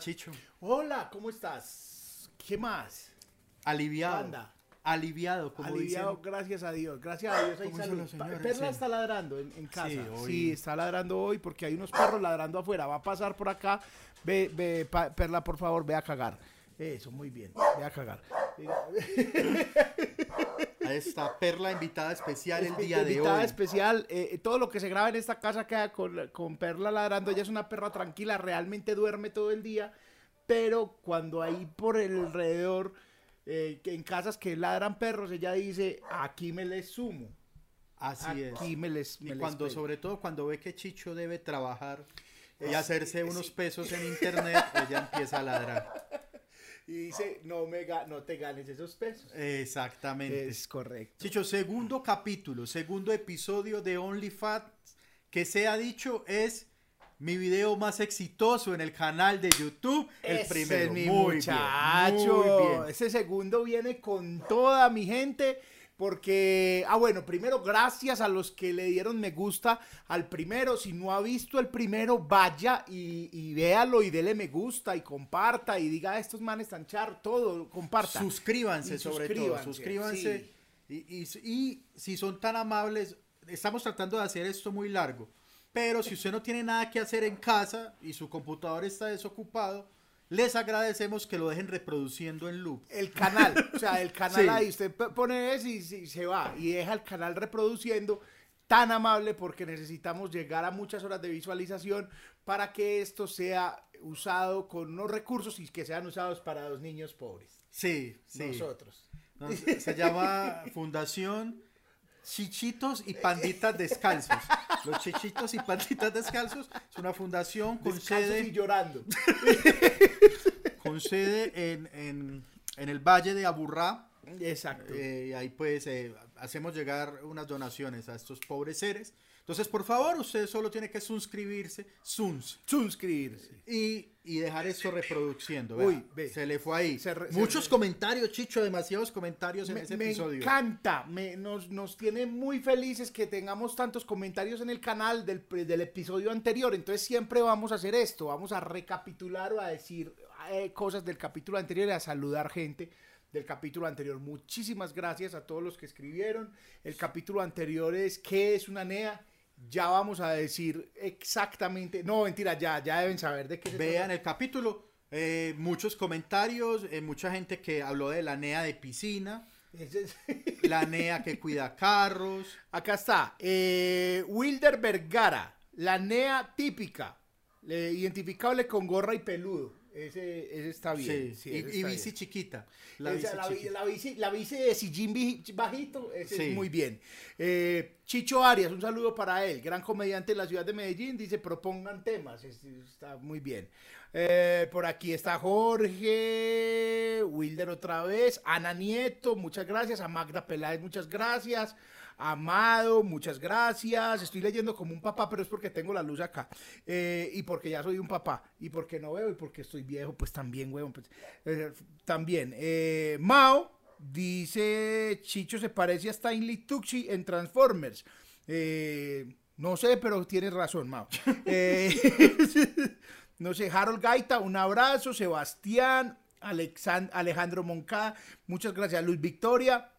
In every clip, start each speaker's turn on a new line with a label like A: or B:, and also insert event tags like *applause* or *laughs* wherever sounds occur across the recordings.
A: Chicho.
B: Hola, ¿cómo estás? ¿Qué más?
A: Aliviado.
B: Anda.
A: Aliviado, como
B: Aliviado,
A: dicen.
B: gracias a Dios. Gracias a Dios. Hay
A: ¿Cómo dicen
B: salud. Perla
A: Sí.
B: está ladrando en, en casa.
A: Sí,
B: está ladrando hoy porque hay unos perros ladrando afuera. Va a pasar por acá. Ve, ve, pa- Perla, por favor, ve a cagar. Eso, muy bien. Ve a cagar. *laughs*
A: Ahí está Perla, invitada especial el día de
B: Invitada
A: hoy.
B: especial. eh, todo lo que se graba en esta casa queda con, con Perla ladrando. Ella es una perra tranquila, realmente duerme todo el día. Pero cuando hay por el alrededor, eh, en casas que ladran perros, ella dice, aquí me les sumo.
A: Así es.
B: Aquí me les...
A: Y
B: me les
A: cuando,
B: pego".
A: sobre todo cuando ve que Chicho debe trabajar y hacerse unos pesos en internet, ella empieza a ladrar.
B: Y dice, no, me no te ganes esos pesos.
A: Exactamente.
B: Es correcto.
A: Chicho, segundo capítulo, segundo episodio de OnlyFans que se ha dicho es mi video más exitoso en el canal de YouTube. El
B: Ese
A: primero.
B: es mi
A: muy
B: muchacho.
A: Bien, muy bien.
B: Ese segundo viene con toda mi gente. Porque, ah, bueno, primero, gracias a los que le dieron me gusta al primero. Si no ha visto el primero, vaya y, y véalo y dele me gusta y comparta y diga, "Ah, estos manes tan char, todo, comparta.
A: Suscríbanse
B: Y
A: sobre
B: suscríbanse,
A: todo, suscríbanse. Y, y- y si son tan amables, estamos tratando de hacer esto muy largo, pero si usted no tiene nada que hacer en casa y su computador está desocupado, les agradecemos que lo dejen reproduciendo en loop.
B: El canal, o sea, el *laughs* canal
A: Sí.
B: ahí, usted pone eso y, y se va y deja el canal reproduciendo tan amable porque necesitamos llegar a muchas horas de visualización para que esto sea usado con unos recursos y que sean usados para los niños pobres.
A: Sí, sí.
B: Nosotros.
A: No, se se llama Fundación Chichitos y Panditas Descalzos. Los Chichitos y Panditas Descalzos es una fundación con
B: Descalzos
A: sede
B: y llorando. *laughs*
A: con sede en, en- en el Valle de Aburrá.
B: Exacto.
A: Eh, y ahí pues eh, hacemos llegar unas donaciones a estos pobres seres. Entonces, por favor, usted solo tiene que suscribirse, suns,
B: Suscribirse.
A: y, y dejar esto reproduciendo. vea.
B: Uy, ve.
A: se le fue ahí.
B: Se re- se
A: Muchos
B: re-
A: comentarios, Chicho, demasiados comentarios en
B: Me,
A: ese
B: me
A: episodio.
B: encanta, me- nos, nos tiene muy felices que tengamos tantos comentarios en el canal del, del episodio anterior. Entonces siempre vamos a hacer esto, vamos a recapitular o a decir eh, cosas del capítulo anterior y a saludar gente del capítulo anterior. Muchísimas gracias a todos los que escribieron. El capítulo anterior es ¿qué es una NEA? Ya vamos a decir exactamente, no mentira, ya, ya deben saber de qué
A: Vean el capítulo. eh, muchos comentarios, eh, mucha gente que habló de la NEA de piscina, *laughs* la NEA que cuida carros.
B: Acá está. eh, Wilder Vergara, la NEA típica, le- identificable con gorra y peludo. Ese, ese está bien.
A: Sí,
B: sí,
A: y,
B: ese
A: y
B: está
A: bici
B: bien.
A: chiquita. La
B: Esa,
A: bici
B: la, bi-
A: chiquita.
B: la bici, la bici de sillín bajito, ese
A: Sí.
B: es muy bien. Eh, Chicho Arias, un saludo para él, gran comediante de la ciudad de Medellín, dice propongan temas, es- está muy bien. Eh, por aquí está Jorge, Wilder otra vez, Ana Nieto, muchas gracias, a Magda Peláez, muchas gracias. Amado, muchas gracias. Estoy leyendo como un papá, pero es porque tengo la luz acá. Eh, y porque ya soy un papá. Y porque no veo y porque estoy viejo, pues también, huevón. pues, eh, también. Eh, Mao dice: Chicho se parece a Stanley Tucci en Transformers. No sé, pero tienes razón, Mao. *laughs* *laughs* No sé, Harold Gaita, un abrazo. Sebastián, Alexan- Alejandro Moncada, muchas gracias. Luis Victoria,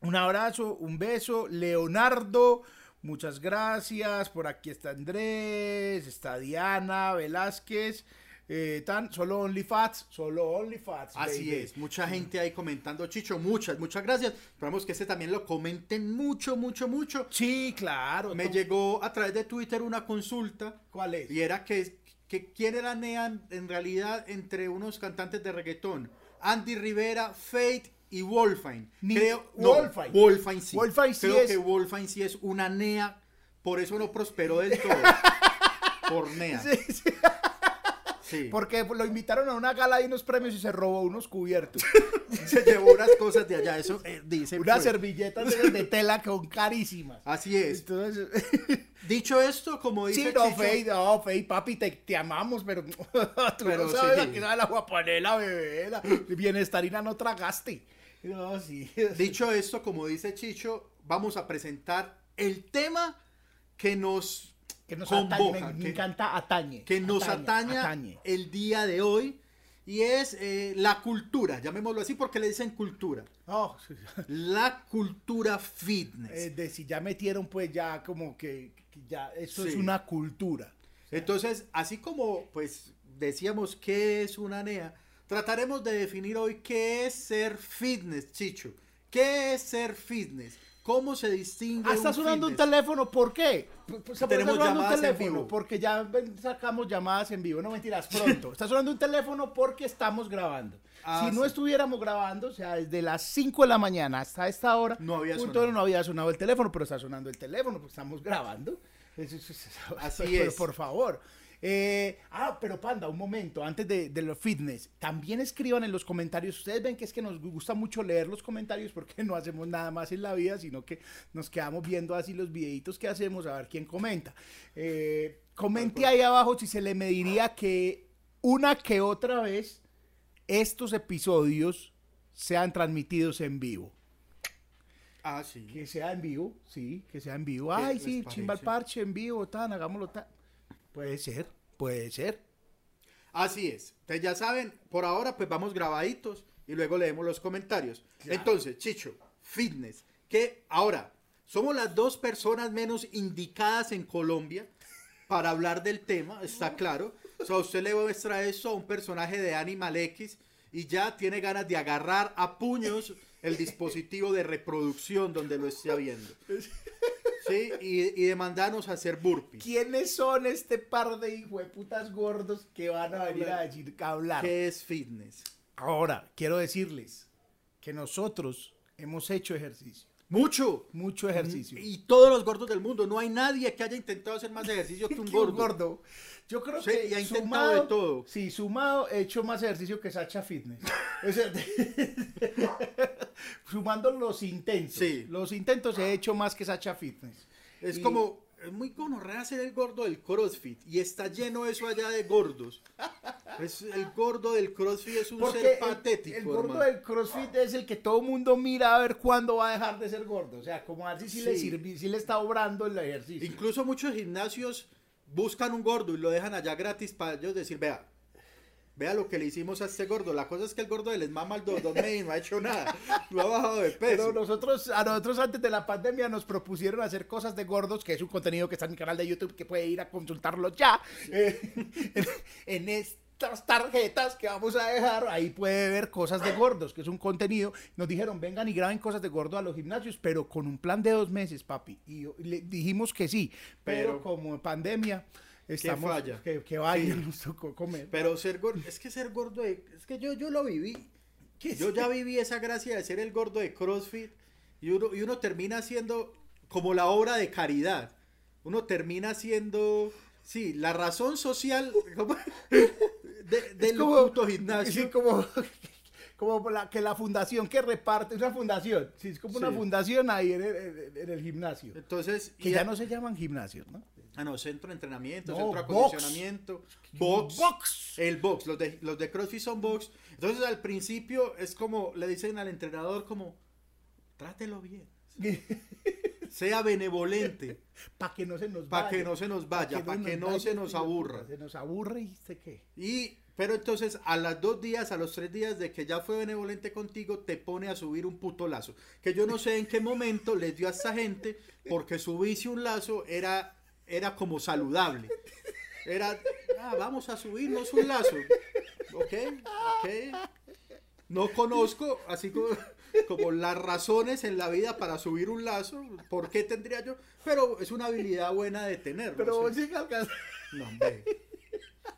B: un abrazo, un beso. Leonardo, muchas gracias. Por aquí está Andrés, está Diana Velázquez. Eh, tan, solo OnlyFats, solo OnlyFats.
A: Así es, mucha gente ahí comentando, Chicho, muchas, muchas gracias. Esperamos que este también lo comenten mucho, mucho, mucho.
B: Sí, claro.
A: Me llegó a través de Twitter una consulta
B: ¿Cuál es?
A: y era que, que quién era NEA en realidad entre unos cantantes de reggaetón. Andy Rivera, Fate y Wolfine.
B: Ni-
A: Creo,
B: Wolfine.
A: No, Wolfine sí.
B: Wolfine sí
A: Creo
B: es-
A: que Wolfine sí es una NEA, por eso no prosperó del todo. *laughs* por NEA.
B: Sí, sí,
A: Sí.
B: Porque lo invitaron a una gala y unos premios y se robó unos cubiertos. *laughs*
A: Se llevó unas cosas de allá, eso eh, dicen.
B: Unas
A: pues.
B: servilletas de, de tela que son carísimas.
A: Así es.
B: Entonces, *laughs*
A: Dicho esto, como dice
B: sí, no,
A: Chicho-
B: Fey, no, Fey, papi, te, te amamos, pero tú
A: Pero
B: no sabes
A: sí.
B: a qué sabe la guapanela, bebé. La bienestarina no tragaste. No, *laughs* sí.
A: Dicho esto, como dice Chicho, vamos a presentar el tema que nos
B: Que nos
A: convoca,
B: atañe, me,
A: que-
B: encanta atañe.
A: que nos
B: atañe,
A: ataña
B: atañe.
A: el día de hoy y es eh, la cultura, llamémoslo así porque le dicen cultura.
B: Oh,
A: La cultura fitness.
B: eh, de si ya metieron pues ya como que, que ya eso es
A: Sí.
B: una cultura.
A: Entonces, así como pues decíamos qué es una NEA, trataremos de definir hoy qué es ser fitness, Chicho. ¿Qué es ser fitness? ¿Cómo se distingue
B: Ah, está
A: un
B: sonando un
A: fitness?
B: teléfono, ¿por qué? Se-
A: Tenemos llamadas
B: un
A: en
B: teléfono,
A: vivo.
B: porque ya sacamos llamadas en vivo, no mentiras, pronto. Está sonando un teléfono porque estamos grabando.
A: Ah,
B: si no
A: sí.
B: estuviéramos grabando, o sea, desde las 5 de la mañana hasta esta hora,
A: No había
B: punto
A: sonado.
B: no había sonado el teléfono, pero está sonando el teléfono porque estamos grabando.
A: Así *laughs*
B: pero
A: es.
B: Por favor. Eh, ah, pero Panda, un momento, antes de, de los fitness, también escriban en los comentarios. Ustedes ven que es que nos gusta mucho leer los comentarios porque no hacemos nada más en la vida, sino que nos quedamos viendo así los videitos que hacemos a ver quién comenta. Eh, comente ahí abajo si se le mediría que una que otra vez estos episodios sean transmitidos en vivo.
A: Ah, sí.
B: Que sea en vivo, sí, que sea en vivo.
A: ¿Qué
B: Ay, sí, chimba el parche en vivo, tan, hagámoslo tan. Puede ser, puede ser.
A: Así es. Entonces ya saben, por ahora pues vamos grabaditos y luego leemos los comentarios. Entonces, Chicho, fitness, que ahora somos las dos personas menos indicadas en Colombia para hablar del tema, está claro. O sea, usted le muestra eso a un personaje de Animal X y ya tiene ganas de agarrar a puños el dispositivo de reproducción donde lo esté viendo. *laughs* Sí, y, y de mandarnos a hacer burpees.
B: ¿Quiénes son este par de hijueputas gordos que van a venir a decir a hablar?
A: ¿Qué es fitness?
B: Ahora, quiero decirles que nosotros hemos hecho ejercicio,
A: Mucho.
B: mucho ejercicio.
A: Y todos los gordos del mundo. No hay nadie que haya intentado hacer más ejercicio *laughs* que un gordo.
B: Yo creo
A: Sí,
B: que
A: y ha intentado de todo.
B: Sí, sumado he hecho más ejercicio que Sacha Fitness. O sea, *laughs* sumando los intentos.
A: Sí.
B: Los intentos he hecho más que Sacha Fitness.
A: Es
B: Y-
A: como. Es muy gonorrea ser el gordo del CrossFit. Y está lleno eso allá de gordos. Es, el gordo del CrossFit es un
B: Porque
A: ser
B: el-
A: patético.
B: el, gordo
A: hermano.
B: del CrossFit es el que todo mundo mira a ver cuándo va a dejar de ser gordo. O sea, como así si le
A: Sí.
B: sirve, si le está obrando el ejercicio.
A: Incluso muchos gimnasios buscan un gordo y lo dejan allá gratis para ellos decir, vea, vea lo que le hicimos a este gordo. La cosa es que el gordo les mama el dos y no ha hecho nada. No ha bajado de peso.
B: Pero nosotros, a nosotros antes de la pandemia nos propusieron hacer cosas de gordos, que es un contenido que está en mi canal de YouTube, que puede ir a consultarlo ya. Eh, en, en estas tarjetas que vamos a dejar, ahí puede ver cosas de gordos, que es un contenido. Nos dijeron, vengan y graben cosas de gordo a los gimnasios, pero con un plan de dos meses, papi. Y le dijimos que sí, pero,
A: Pero-
B: como pandemia... Estamos,
A: falla.
B: Que, que vaya,
A: Sí. *laughs*
B: nos tocó comer.
A: Pero ser gordo, es que ser gordo de, es que yo, yo lo viví. Yo ya viví esa gracia de ser el gordo de CrossFit y uno, y uno termina siendo como la obra de caridad. Uno termina siendo, sí, la razón social *laughs* como- de- del puto *laughs* gimnasio.
B: Sí, como, como la, que la fundación que reparte, es una fundación, sí, es como una
A: Sí.
B: fundación ahí en el, en- en el gimnasio.
A: Entonces,
B: Que ya
A: a-
B: no se llaman gimnasios, ¿no?
A: Ah, no, centro de entrenamiento,
B: No,
A: centro de acondicionamiento, box.
B: Box.
A: El box, los de, los de CrossFit son box. Entonces al principio es como, le dicen al entrenador como, trátelo bien. *laughs* Sea benevolente.
B: Para que no se nos vaya.
A: que no se nos vaya, pa' que no
B: vaya
A: se nos aburra.
B: Se nos aburre y ¿usted qué?
A: Y, pero entonces a los dos días, a los tres días de que ya fue benevolente contigo, te pone a subir un puto lazo. Que yo no sé en qué momento les dio a esta gente, porque subirse un lazo era, era como saludable. Era, ah, vamos a subirnos un lazo. Ok, ok. No conozco, así como, como las razones en la vida para subir un lazo. ¿Por qué tendría yo? Pero es una habilidad buena de tener.
B: Pero vos sí
A: no, hombre.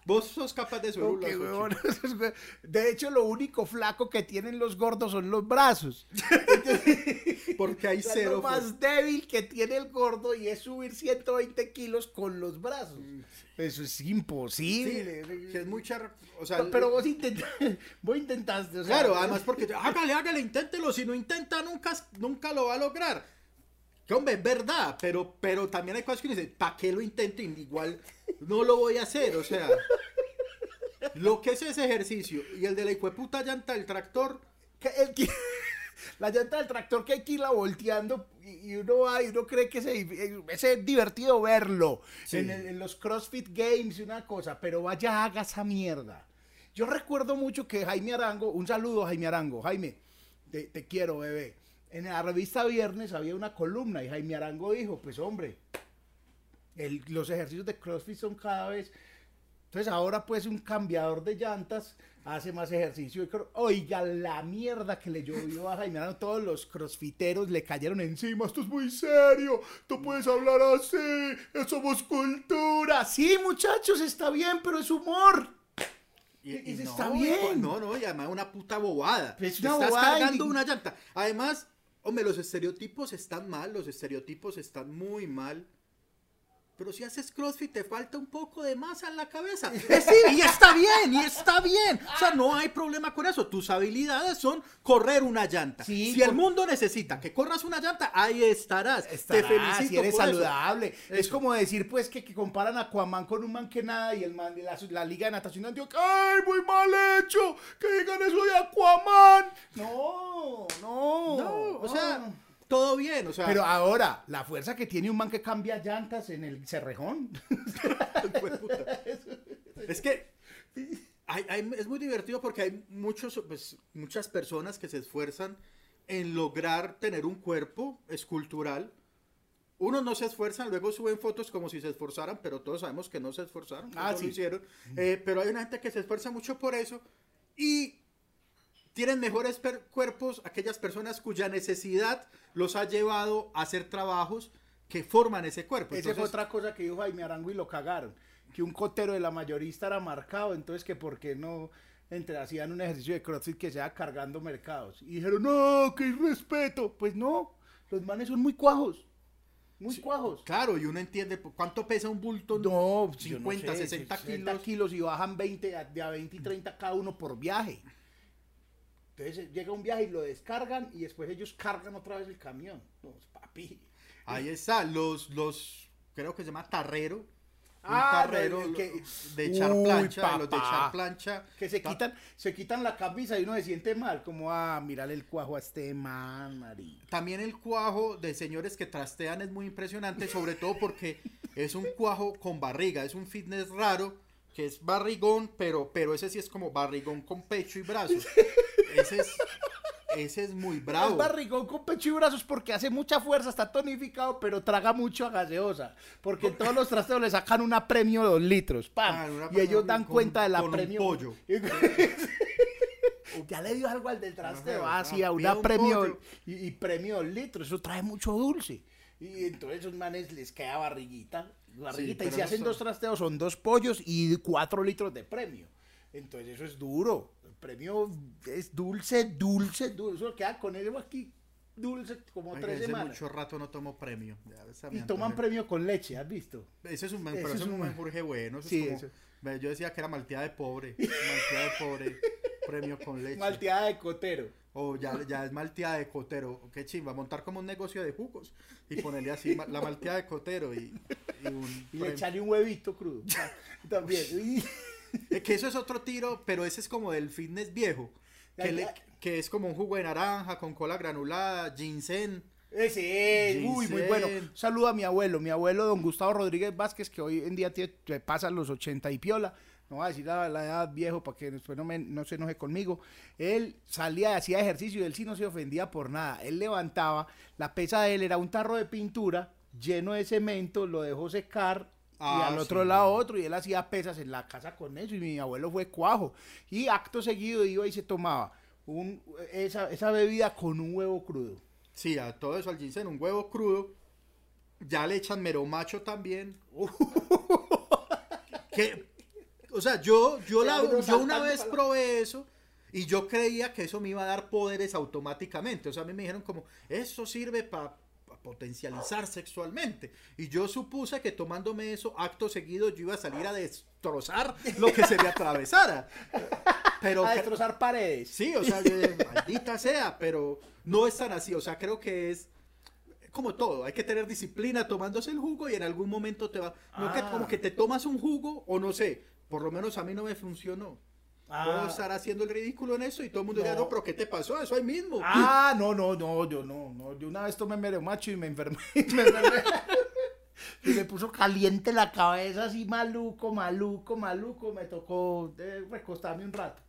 A: Vos sos capaz de subir un
B: huevón, *laughs* De hecho, lo único flaco que tienen los gordos son los brazos. *laughs*
A: Porque hay cero.
B: lo más débil que tiene el gordo y es subir 120 kilos con los brazos. Eso es
A: Sí,
B: imposible.
A: que es mucha. O sea,
B: Pero vos, intentaste, *laughs* vos intentaste. o sea,
A: Claro, además porque hágale, hágale, inténtelo. Si no intenta, nunca, nunca lo va a lograr. Que hombre, es verdad, pero, pero también hay cosas que uno dice, ¿para qué lo intento? Igual no lo voy a hacer, o sea. Lo que es ese ejercicio y el de la hijueputa llanta del tractor,
B: que el que- *laughs* La llanta del tractor que hay que irla volteando y, y uno va y uno cree que se- es divertido verlo
A: Sí.
B: en, el- en los CrossFit Games y una cosa, pero vaya haga esa mierda. Yo recuerdo mucho que Jaime Arango, un saludo a Jaime Arango, Jaime, te, te quiero bebé. En la revista Viernes había una columna y Jaime Arango dijo, pues hombre, el- los ejercicios de CrossFit son cada vez entonces ahora pues un cambiador de llantas hace más ejercicio. Oiga, la mierda que le llovió a Jaime Arano, todos los crossfiteros le cayeron encima. Esto es muy serio, tú puedes hablar así, eso somos cultura. Sí, muchachos, está bien, pero es humor.
A: Y,
B: Y- y
A: y
B: está
A: no,
B: bien.
A: No, no, y además una puta bobada.
B: Es una
A: Estás
B: bobada y-
A: cargando una llanta. Además, hombre, los estereotipos están mal, los estereotipos están muy mal. Pero si haces CrossFit te falta un poco de masa en la cabeza. *laughs* Eh, sí, y está bien, y está bien. O sea, no hay problema con eso. Tus habilidades son correr una llanta.
B: Sí,
A: si el mundo necesita que corras una llanta, ahí estarás.
B: Estarás,
A: te felicito
B: si eres
A: por eso.
B: saludable. Es
A: Eso.
B: como decir, pues, que, que comparan a Aquaman con un man que nada y el man de la, la Liga de Natación de Antioquia. ¡Ay, muy mal hecho! ¡Que digan eso de Aquaman! No, no.
A: No, o sea,
B: no.
A: Todo bien. O sea,
B: Pero ahora, la fuerza que tiene un man que cambia llantas en el cerrejón. *laughs*
A: Es que hay- hay- es muy divertido porque hay muchos, pues, muchas personas que se esfuerzan en lograr tener un cuerpo escultural. Unos no se esfuerzan, luego suben fotos como si se esforzaran, pero todos sabemos que no se esforzaron,
B: Ah,
A: no
B: sí.
A: lo hicieron. Eh, pero hay una gente que se esfuerza mucho por eso y tienen mejores cuerpos aquellas personas cuya necesidad los ha llevado a hacer trabajos que forman ese cuerpo.
B: Esa fue
A: Entonces,
B: otra cosa que dijo Jaime Arango y lo cagaron. Que un cotero de la mayorista era marcado, entonces que por qué no entre, hacían un ejercicio de CrossFit que sea cargando mercados. Y dijeron, no, que irrespeto. Pues no, los manes son muy cuajos. Muy cuajos.
A: Claro, y uno entiende cuánto pesa un bulto.
B: No, yo
A: 50,
B: no sé,
A: 60
B: kilos.
A: kilos.
B: y bajan 20, a- de a 20 y 30 cada uno por viaje. Entonces eh, llega un viaje y lo descargan y después ellos cargan otra vez el camión. No, papi.
A: Ahí está, los, los, creo que se llama tarrero. Un
B: Ah,
A: tarrero
B: el que-
A: de echar
B: Uy,
A: plancha, los de
B: papá.
A: echar plancha.
B: Que se
A: Ta-
B: quitan, se quitan la camisa y uno se siente mal, como a mirarle el cuajo a este man, marica.
A: También el cuajo de señores que trastean es muy impresionante, sobre todo porque es un cuajo con barriga, es un fitness raro, que es barrigón, pero, pero ese sí es como barrigón con pecho y brazos. *laughs* Ese es, ese es muy
B: Es
A: bravo.
B: barrigón con pecho y brazos porque hace mucha fuerza, está tonificado, pero traga mucho a gaseosa. Porque en todos los trasteos le sacan una premio de dos litros, pam.
A: Ah, una
B: y ellos
A: premio
B: dan
A: con-
B: cuenta de la
A: con un
B: premio.
A: pollo. *laughs*
B: ya le dio algo al del trasteo, así a
A: ah,
B: una
A: pida un
B: premio
A: pollo.
B: y, y premio dos litros, eso trae mucho dulce. Y entonces esos manes les queda barriguita, barriguita, y si
A: no
B: hacen
A: son-
B: dos trasteos son dos pollos y cuatro litros de premio. Entonces eso es duro. El premio es dulce, dulce, dulce. Eso queda con eso aquí dulce como
A: Oiga,
B: tres semanas.
A: mucho rato no tomo premio. Ya,
B: Y toman premio con leche, ¿has visto?
A: Ese es un, pero
B: es
A: eso es un menjurje bueno. eso es
B: Sí,
A: como-
B: eso.
A: Yo decía que era malteada de pobre. Malteada de pobre. Premio con *laughs* leche.
B: Malteada de cotero.
A: O ya, ya es malteada de cotero. Qué chimba. Montar como un negocio de jugos. Y ponerle así la malteada de cotero y, y un
B: Y echarle un huevito crudo. *laughs* También.
A: Eh, Que eso es otro tiro, pero ese es como del fitness viejo. Que, le- que es como un jugo de naranja con cola granulada, ginseng.
B: Ese es, uy, muy bueno.
A: Ginseng.
B: Un saludo a mi abuelo, mi abuelo don Gustavo Rodríguez Vázquez, que hoy en día tiene, te pasa los 80 y piola. No voy a decir la, la edad viejo para que después no, me- no se enoje conmigo. Él salía, hacía ejercicio y él sí no se ofendía por nada. Él levantaba, la pesa de él era un tarro de pintura lleno de cemento, lo dejó secar y
A: Ah,
B: al otro
A: sí.
B: lado otro y él hacía pesas en la casa con eso y mi abuelo fue cuajo. Y acto seguido iba y se tomaba un, esa, esa bebida con un huevo crudo.
A: Sí, a todo eso al ginseng, un huevo crudo. Ya le echan mero macho también. *laughs* que, o sea, yo, yo, la, yo una vez probé eso y yo creía que eso me iba a dar poderes automáticamente. O sea, a mí me dijeron como, eso sirve para potencializar sexualmente. Y yo supuse que tomándome eso, acto seguido, yo iba a salir a destrozar lo que se me atravesara. Pero *laughs*
B: a
A: que-
B: destrozar paredes.
A: Sí, o sea, yo, maldita sea, pero no es tan así. O sea, creo que es como todo. Hay que tener disciplina tomándose el jugo y en algún momento te va. No que
B: Ah.
A: como que te tomas un jugo o no sé. Por lo menos a mí no me funcionó.
B: Ah.
A: Puedo estar haciendo el ridículo en eso y todo el mundo dirá,
B: No.
A: no, pero ¿qué te pasó? Eso ahí mismo.
B: Ah, no, no, no, yo no, no. Yo una vez tomé macho y me enfermé. *laughs* me enfermé. Y me puso caliente la cabeza, así maluco, maluco, maluco. Me tocó eh, recostarme un rato.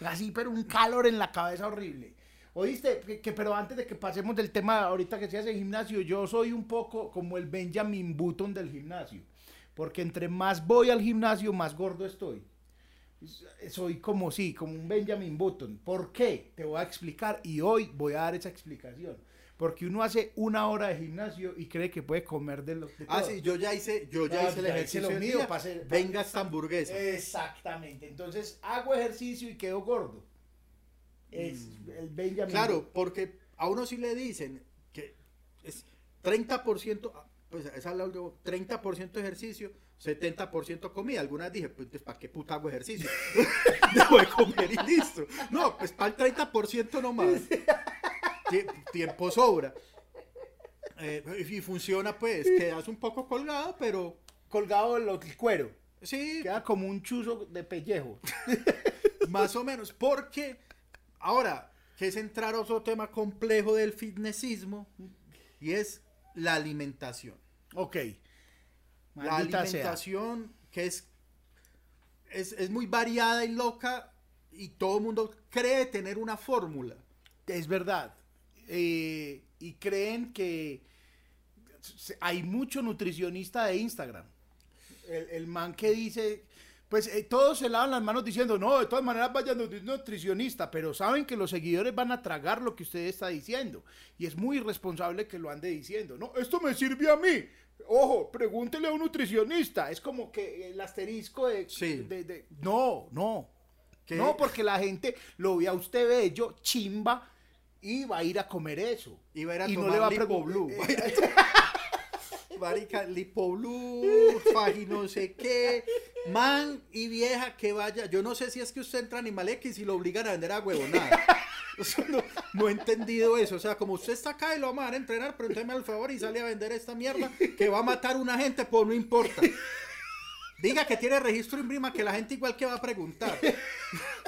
B: Así, pero un calor en la cabeza horrible. Oíste, que, que- pero antes de que pasemos del tema ahorita que seas en gimnasio, yo soy un poco como el Benjamin Button del gimnasio. Porque entre más voy al gimnasio, más gordo estoy. Soy como sí, como un Benjamin Button. ¿Por qué? Te voy a explicar y hoy voy a dar esa explicación. Porque uno hace una hora de gimnasio y cree que puede comer de lo de
A: Ah, sí, yo ya hice, yo ya
B: Ah,
A: hice el
B: ya hice
A: ejercicio
B: lo mío
A: día.
B: pa' hacer-
A: Venga esta hamburguesa.
B: Exactamente. Entonces hago ejercicio y quedo gordo. Es el Benjamin.
A: Mm. Claro, porque a uno sí le dicen que es 30%, pues es al lado de 30% ejercicio, 70% comida. Algunas dije, pues ¿para qué puta hago ejercicio? *laughs* Dejo de comer y listo. No, pues para el 30% nomás. Tie- Tiempo sobra. Eh, y funciona pues, quedas un poco colgado, pero
B: colgado el, el cuero.
A: sí,
B: Queda como un chuzo de pellejo. *laughs*
A: Más o menos, porque ahora, que es entrar a otro tema complejo del fitnessismo, y es la alimentación.
B: Ok.
A: La
B: sea.
A: alimentación que es, es, es muy variada y loca, y todo el mundo cree tener una fórmula.
B: Es verdad. Eh, y creen que hay mucho nutricionista de Instagram. El, el man que dice, pues eh, todos se lavan las manos diciendo, no, de todas maneras vayan donde un nutricionista, pero saben que los seguidores van a tragar lo que usted está diciendo. Y es muy irresponsable que lo ande diciendo. No, esto me sirve a mí. Ojo, pregúntele a un nutricionista. Es como que el asterisco de...
A: Sí.
B: de- de- no, no. No, porque la gente lo ve a usted bello, chimba, y va a ir a comer eso.
A: Y va a ir a
B: y no le va a preguntar. *laughs* *laughs*
A: Marica, Lipoblue, *laughs* Faji no sé qué, man y vieja que vaya. Yo no sé si es que usted entra a Animal X y lo obligan a vender a huevonada. *laughs* O sea, no, no he entendido eso. O sea, como usted está acá y lo vamos a dar a entrenar, pero entonces al favor y sale a vender esta mierda que va a matar una gente, pues no importa. Diga que tiene registro imprima que la gente igual que va a preguntar. *laughs*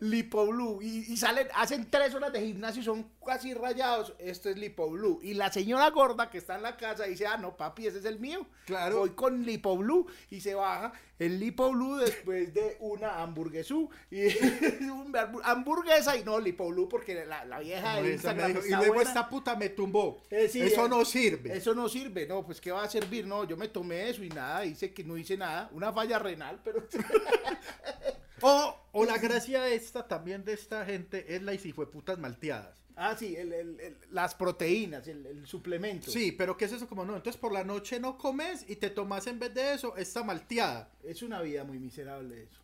B: Lipo Blue. Y, y salen, hacen tres horas de gimnasio y son casi rayados. Esto es Lipo Blue. Y la señora gorda que está en la casa dice, ah, no, papi, ese es el mío.
A: Claro.
B: Voy con Lipo Blue y se baja el Lipo Blue después de una hamburguesú. Y *laughs* hamburguesa y no Lipo Blue porque la, la vieja de Instagram
A: dijo, y luego
B: buena.
A: esta puta me tumbó.
B: Eh, sí,
A: eso
B: eh,
A: no sirve.
B: Eso no sirve, no, pues ¿qué va a servir? No, yo me tomé eso y nada, dice que no hice nada, una falla renal, pero *laughs* *laughs*
A: O, o la gracia esta también de esta gente es la putas malteadas.
B: Ah, sí, el- el- el- las proteínas, el, el suplemento.
A: Sí, pero ¿qué es eso? Como no, entonces por la noche no comes y te tomas en vez de eso esta malteada.
B: Es una vida muy miserable eso.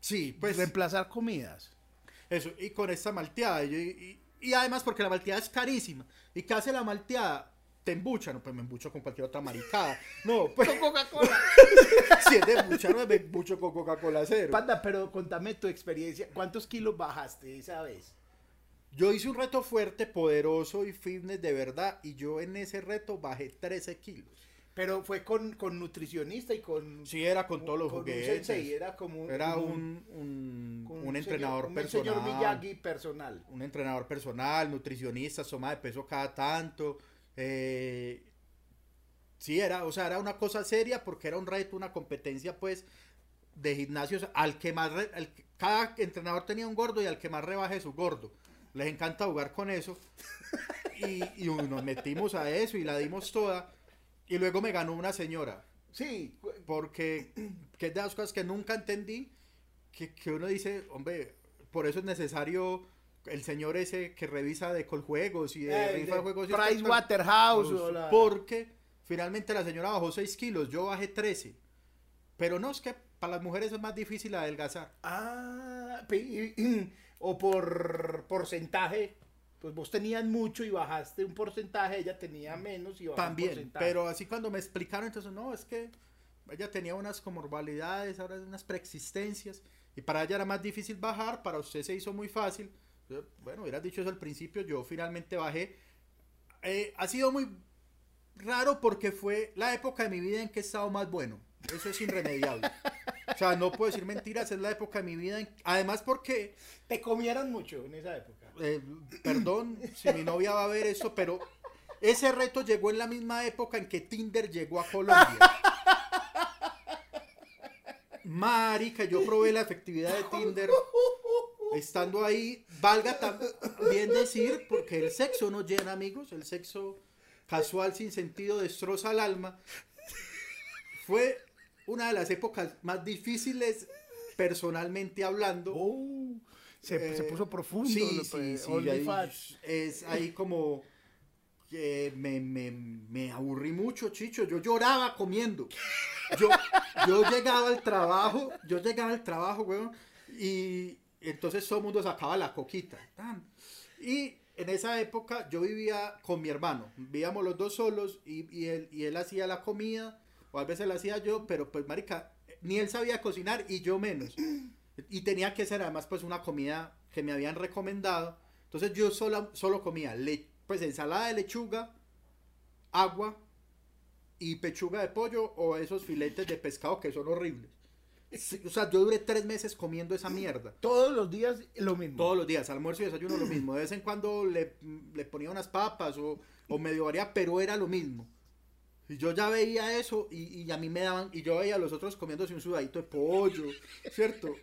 A: Sí, pues
B: Reemplazar comidas.
A: eso, y con esta malteada. Y, y- y además porque la malteada es carísima. ¿Y qué hace la malteada? Te embucha, no, pues me embucho con cualquier otra maricada. No, pues
B: Con Coca-Cola. *laughs*
A: si es de embucharme, me embucho con Coca-Cola cero.
B: Panda, pero contame tu experiencia. ¿Cuántos kilos bajaste esa vez?
A: Yo hice un reto fuerte, poderoso y fitness de verdad. Y yo en ese reto bajé 13 kilos.
B: Pero fue con, con nutricionista y con...
A: Sí, era con todos los
B: con un
A: juguetes.
B: sensei, era como un...
A: Era un, un,
B: con
A: un
B: señor-
A: entrenador
B: un
A: personal.
B: señor Miyagi personal.
A: Un entrenador personal, nutricionista, toma de peso cada tanto. Eh, sí, era, o sea, era una cosa seria porque era un reto, una competencia, pues, de gimnasios al que más. re- al cada entrenador tenía un gordo y al que más rebaje su gordo. Les encanta jugar con eso. Y, y nos metimos a eso y la dimos toda. Y luego me ganó una señora.
B: Sí,
A: Porque, que es de las cosas que nunca entendí, que, que uno dice, hombre, por eso es necesario el señor ese que revisa de coljuegos y de
B: eh,
A: rifa de juegos. y
B: Price
A: estas-
B: Waterhouse. la-
A: Porque finalmente la señora bajó 6 kilos, yo bajé 13. Pero no, es que para las mujeres es más difícil adelgazar.
B: Ah, y- o por porcentaje, pues vos tenías mucho y bajaste un porcentaje, ella tenía menos y bajó un
A: También,
B: porcentaje.
A: pero así cuando me explicaron, entonces no, es que ella tenía unas comorbilidades, ahora unas preexistencias, y para ella era más difícil bajar, para usted se hizo muy fácil. Bueno, hubieras dicho eso al principio, yo finalmente bajé. Eh, ha sido muy raro porque fue la época de mi vida en que he estado más bueno. Eso es irremediable. O sea, no puedo decir mentiras, es la época de mi vida. en- Además, porque,
B: Te comieron mucho en esa época.
A: eh, perdón si mi novia va a ver esto, pero ese reto llegó en la misma época en que Tinder llegó a Colombia. Marica, yo probé la efectividad de Tinder estando ahí. Valga también decir, porque el sexo no llena, amigos, el sexo casual sin sentido destroza el alma. Fue una de las épocas más difíciles personalmente hablando.
B: Oh, se,
A: Eh,
B: se puso profundo.
A: Sí,
B: lo-
A: sí,
B: eh,
A: sí, ahí- es ahí como que me, me, me aburrí mucho, Chicho. Yo lloraba comiendo. Yo, yo llegaba al trabajo, yo llegaba al trabajo, weón, y entonces todo el mundo sacaba la coquita. Y en esa época yo vivía con mi hermano, vivíamos los dos solos y, y él, y él hacía la comida, o a veces la hacía yo, pero pues, marica, ni él sabía cocinar y yo menos. Y tenía que ser además pues una comida que me habían recomendado. Entonces yo solo, solo comía le- pues ensalada de lechuga, agua y pechuga de pollo o esos filetes de pescado que son horribles. O sea, yo duré tres meses comiendo esa mierda.
B: Todos los días lo mismo.
A: Todos los días, almuerzo y desayuno lo mismo. De vez en cuando le, le ponía unas papas o, o medio varía, pero era lo mismo. Y yo ya veía eso y, y a mí me daban, y yo veía a los otros comiéndose un sudadito de pollo, ¿cierto?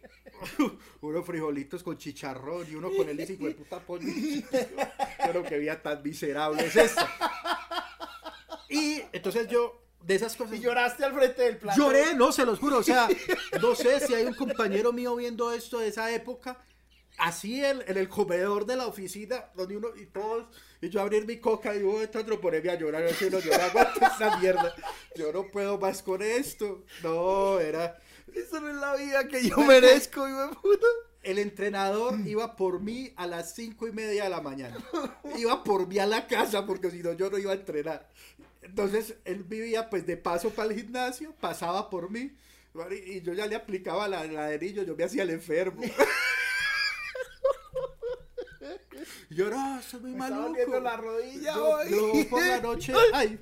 A: *laughs* Unos frijolitos con chicharrón y uno con el hijo de puta pollo. Pero que vida tan miserable es esta. Y entonces yo, de esas cosas.
B: Y lloraste al frente del plato.
A: Lloré, no, se los juro. O sea, *laughs* no sé si hay un compañero mío viendo esto de esa época. Así en, en el comedor de la oficina, donde uno y todos, y yo abrir mi coca y yo tratando ponerme a llorar, yo no aguanto esa mierda. Yo no puedo más con esto. No, era.
B: Eso no es la vida que yo merezco, hijo de puta.
A: El entrenador iba por mí a las cinco y media de la mañana. Iba por mí a la casa porque si no yo no iba a entrenar. Entonces él vivía pues de paso para el gimnasio, pasaba por mí y yo ya le aplicaba la, la de niño, yo me hacía el enfermo. *laughs* Yo no, soy muy
B: Me
A: maluco.
B: la rodilla
A: yo,
B: hoy.
A: yo por la noche, *laughs* ay,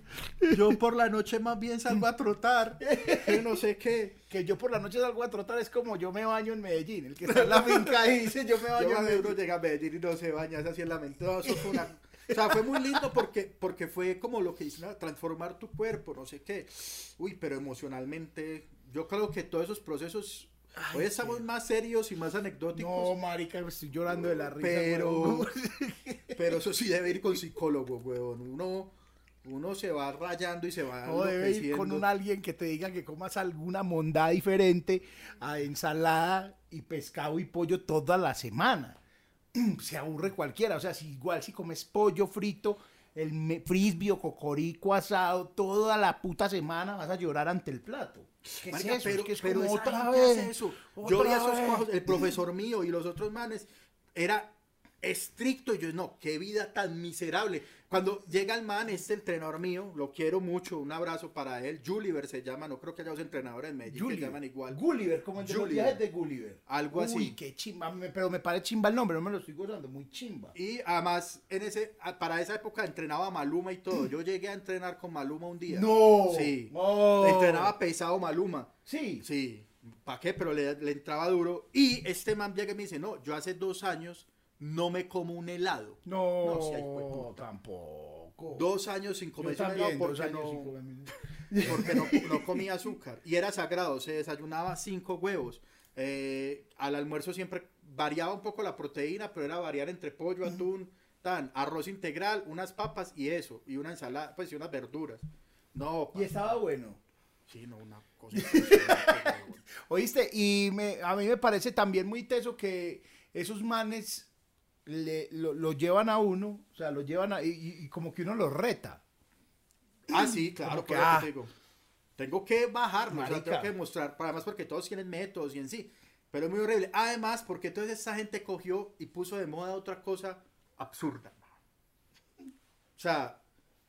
A: yo por la noche más bien salgo a trotar. Yo no sé qué.
B: Que yo por la noche salgo a trotar es como yo me baño en Medellín. El que está en la finca dice yo me *laughs* baño
A: Yo
B: en Medellín.
A: llega a Medellín y no se baña, es así en la mente. No, eso fue una... O sea, fue muy lindo porque, porque fue como lo que dicen, transformar tu cuerpo, no sé qué. Uy, pero emocionalmente, yo creo que todos esos procesos, hoy estamos más serios y más
B: No,
A: anecdóticos,
B: marica, me estoy llorando de la risa.
A: pero, pero eso sí debe ir con psicólogo, weón. Uno, uno se va rayando y se va
B: No debe ir con un alguien que te diga que comas alguna mondada diferente a ensalada y pescado y pollo toda la semana. *clears throat* Se aburre cualquiera. O sea, si igual si comes pollo frito, el frisbee o cocorico asado toda la puta semana vas a llorar ante el plato. ¿Qué es eso?
A: pero,
B: Es que es
A: pero
B: otra vez.
A: hace eso.
B: otra
A: Yo veía esos cuajos, el profesor mío y los otros manes, era estricto. Y yo, no, qué vida tan miserable. Cuando llega el man, este entrenador mío, lo quiero mucho, un abrazo para él. Juliver se llama, no creo que haya dos entrenadores en Medellín que se
B: Gulliver.
A: llaman igual.
B: Gulliver, como el de los
A: Gulliver.
B: viajes de Gulliver.
A: Algo
B: Uy,
A: así.
B: qué chimba, pero me parece chimba el nombre, no me lo estoy gozando, muy chimba.
A: Y además, en ese, para esa época entrenaba a Maluma y todo. *clears throat* Yo llegué a entrenar con Maluma un día.
B: No.
A: Sí.
B: No.
A: Entrenaba pesado Maluma.
B: Sí.
A: Sí, ¿para qué? Pero le, le entraba duro. Y este man llega y me dice, no, yo hace dos años no me como un helado.
B: No,
A: No, sí, ay, hijueputa.
B: tampoco.
A: Dos años sin
B: Yo
A: comerse un helado *laughs* porque, no,
B: sin
A: porque no, no comía azúcar. Y era sagrado, se desayunaba cinco huevos. Eh, al almuerzo siempre variaba un poco la proteína, pero era variar entre pollo, atún, tan, arroz integral, unas papas y eso, y una ensalada, pues y unas verduras. No,
B: Y estaba bueno.
A: sí, no, una cosa. *laughs*
B: Oíste, y me, a mí me parece también muy teso que esos manes le, lo, lo llevan a uno, o sea, lo llevan a, y, y- como que uno los reta.
A: Ah, sí, claro,
B: que,
A: lo
B: ah.
A: te digo. Tengo que bajarlo, o sea, tengo que mostrar, además porque todos tienen métodos y en sí, pero es muy horrible. Además, porque entonces esa gente cogió y puso de moda otra cosa absurda. O sea,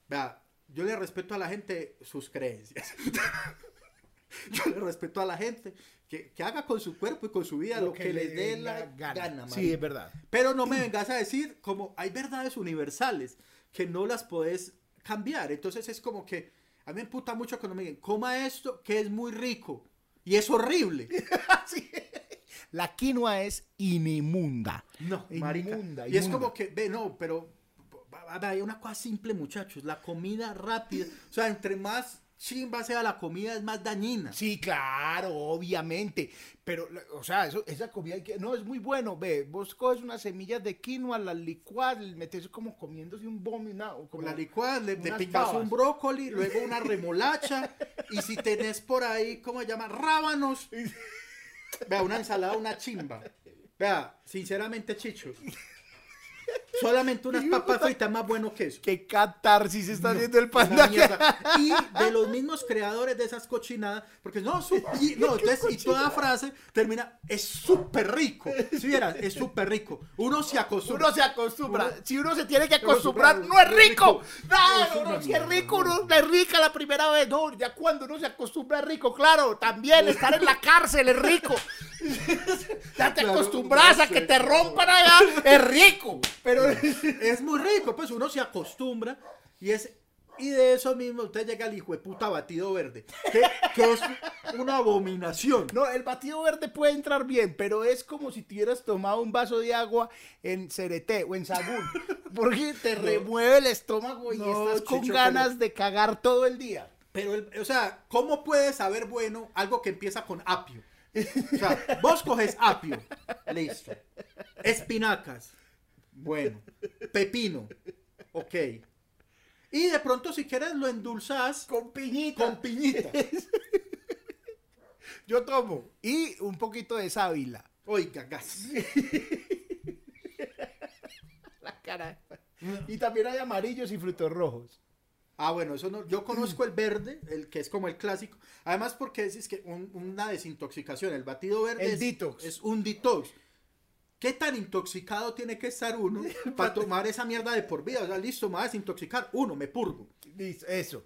A: vea, yo le respeto a la gente sus creencias. *laughs* yo le respeto a la gente que, que haga con su cuerpo y con su vida lo, que, les dé la gana.
B: Sí,
A: marica.
B: es verdad.
A: Pero no me vengas a decir como hay verdades universales que no las podés cambiar. Entonces es como que a mí me emputa mucho cuando me dicen, coma esto que es muy rico. Y es horrible. *laughs*
B: Sí. La quinoa es inmunda.
A: No, marica.
B: Inmunda,
A: y es
B: inmunda.
A: como que, ve, no, pero hay una cosa simple, muchachos. La comida rápida. O sea, entre más chimba sea la comida, es más dañina.
B: Sí, claro, obviamente. Pero, o sea, eso, esa comida hay que- no es muy bueno. Ve, vos coges unas semillas de quinoa, las licuas, les metes como comiéndose un vómito.
A: Como la licuada, le, le picas
B: babas.
A: un brócoli, luego una *laughs* remolacha, y si tenés por ahí, ¿cómo se llama? Rábanos. *laughs* Vea, una ensalada, una chimba. Vea, sinceramente, Chicho. Solamente unas papas fritas más bueno que eso.
B: Qué catarsis está haciendo el panda.
A: Y de *laughs* los mismos creadores de esas cochinadas, porque no, su- y, *laughs* no, entonces, y toda frase termina, es súper rico. Si vieras, es súper rico. Uno se acostumbra.
B: Uno se acostumbra.
A: Uno-
B: Si uno se tiene que
A: acostumbrar,
B: no es rico.
A: es
B: No,
A: una
B: no, si es rico,
A: no.
B: uno no es rica la primera vez. No, ya cuando uno se acostumbra es rico. Claro, también estar en la cárcel es rico. *laughs* Ya te
A: Claro,
B: acostumbras
A: no
B: a que te rompan allá, es rico. Pero
A: Es muy rico, pues uno se acostumbra y es. Y de eso mismo usted llega al hijo de puta batido verde, que, que es una abominación.
B: no, el batido verde puede entrar bien, pero es como si tuvieras tomado un vaso de agua en cereté o en sagún. Porque te remueve el estómago y
A: No,
B: estás con
A: Chicho,
B: ganas
A: pero-
B: de cagar todo el día.
A: Pero, el- o sea, ¿cómo puede saber bueno algo que empieza con apio? O sea, vos coges apio, listo. Espinacas, bueno. Pepino, ok. Y de pronto, si quieres, lo endulzas
B: Con piñita.
A: con piñita. *laughs*
B: Yo tomo. Y un poquito de sábila.
A: Oiga, gas. *laughs*
B: La cara. Y también hay amarillos y frutos rojos.
A: Ah, bueno, eso no. Yo conozco el verde, el que es como el clásico. Además, porque es, es que un- una desintoxicación. El batido verde
B: El
A: es,
B: detox.
A: es un detox. ¿Qué tan intoxicado tiene que estar uno *laughs* para tomar esa mierda de por vida? O sea, listo, me voy a desintoxicar. Uno, me purgo.
B: Listo, Eso.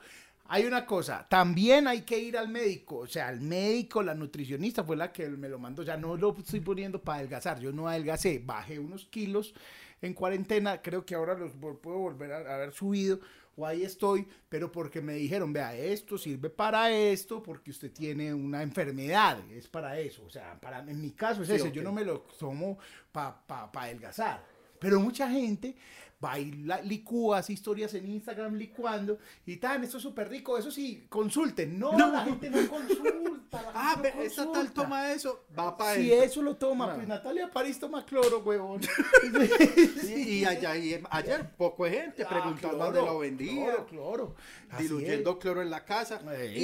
B: Hay una cosa, también hay que ir al médico, o sea, el médico, la nutricionista fue la que me lo mandó, ya no lo estoy poniendo para adelgazar, yo no adelgacé, bajé unos kilos en cuarentena, creo que ahora los puedo volver a haber subido, o ahí estoy, pero porque me dijeron, vea, esto sirve para esto, porque usted tiene una enfermedad, es para eso, o sea, para, en mi caso es
A: Sí,
B: ese, yo no me lo tomo para pa, pa adelgazar, pero mucha gente va y la- licúa, hace historias en Instagram licuando y tan, esto es súper rico, eso sí, consulten. No,
A: No.
B: la gente no consulta. la *laughs*
A: Ah,
B: gente no
A: esta tal toma eso, va para
B: Si eso lo toma,
A: No.
B: pues Natalia París toma cloro, huevón. *laughs* *laughs*
A: Y, y allá, y ayer, poco de gente preguntando
B: Ah,
A: dónde lo vendía.
B: Cloro, cloro.
A: Diluyendo cloro en la casa.
B: Ey.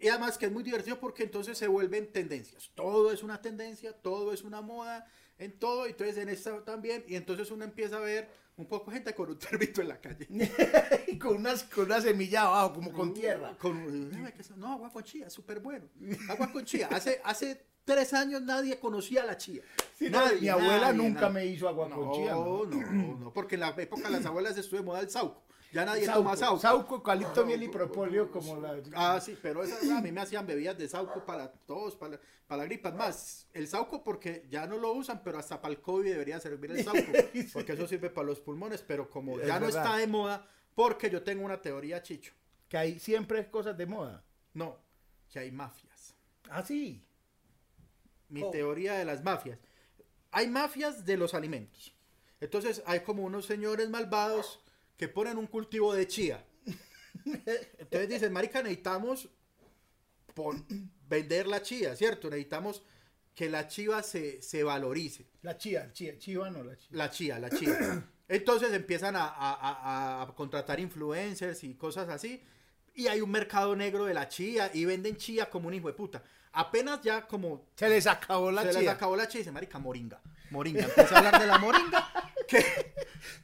A: Y, y además que es muy divertido porque entonces se vuelven tendencias. Todo es una tendencia, todo es una moda, en todo, y entonces en esta también. Y entonces uno empieza a ver un poco gente con un *laughs* termito en la calle. *laughs*
B: y con, unas, con una semilla abajo, como con tierra.
A: Con- no, agua con chía, súper bueno. Agua con chía. Hace, hace tres años nadie conocía la chía.
B: Sí, no,
A: Nadie,
B: mi abuela
A: nadie,
B: nunca
A: nadie.
B: me hizo agua con chía.
A: No, no, no, porque en la época de las abuelas estuvo de moda el sauco. Ya nadie
B: Sauco,
A: toma sauco.
B: sauco, eucalipto, miel y propóleo, como la...
A: Ah, sí, pero esas, a mí me hacían bebidas de sauco para todos, para, para la gripa. Más, el sauco porque ya no lo usan, pero hasta para el COVID debería servir el sauco, *laughs* porque eso sirve para los pulmones, pero como
B: Es
A: ya no
B: verdad.
A: está de moda, porque yo tengo una teoría, Chicho.
B: Que hay siempre cosas de moda.
A: No, que hay mafias.
B: Ah, sí.
A: Mi
B: Oh.
A: teoría de las mafias. Hay mafias de los alimentos. Entonces hay como unos señores malvados que ponen un cultivo de chía. Entonces dicen, marica, necesitamos vender la chía, ¿cierto? Necesitamos que la chiva se, se valorice.
B: La chía, chía, chiva no, la chía.
A: La chía, la chía. Entonces empiezan a, a- a- a contratar influencers y cosas así. Y hay un mercado negro de la chía y venden chía como un hijo de puta. Apenas ya como
B: Se les acabó la
A: se
B: chía.
A: les acabó la chía y dice, marica, moringa. Moringa. Empieza a hablar de la moringa. Que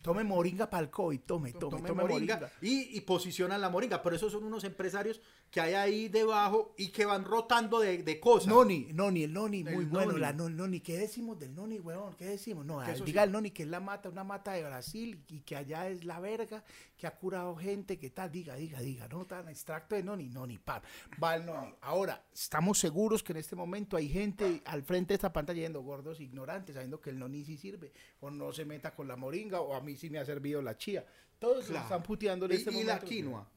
B: Tome moringa para el COVID, tome, tome,
A: tome
B: tome,
A: moringa.
B: moringa.
A: Y, y posicionan la moringa. Pero esos son unos empresarios que hay ahí debajo y que van rotando de, de cosas.
B: Noni, Noni, el Noni,
A: El
B: muy bueno.
A: noni.
B: La no- Noni, ¿qué decimos del Noni, weón? ¿Qué decimos? No,
A: Que
B: diga
A: sí.
B: el Noni que es la mata, una mata de Brasil y que allá es la verga, que ha curado gente, que tal, diga, diga, diga, no tan extracto de Noni, Noni, pam, va el Noni. Ahora, estamos seguros que en este momento hay gente al frente de esta pantalla yendo gordos ignorantes, sabiendo que el Noni sí sirve, o no se meta con la moringa, o a mí sí me ha servido la chía. Todos
A: Claro.
B: están puteando en
A: Y,
B: este
A: y
B: momento. *clears throat*
A: la quinoa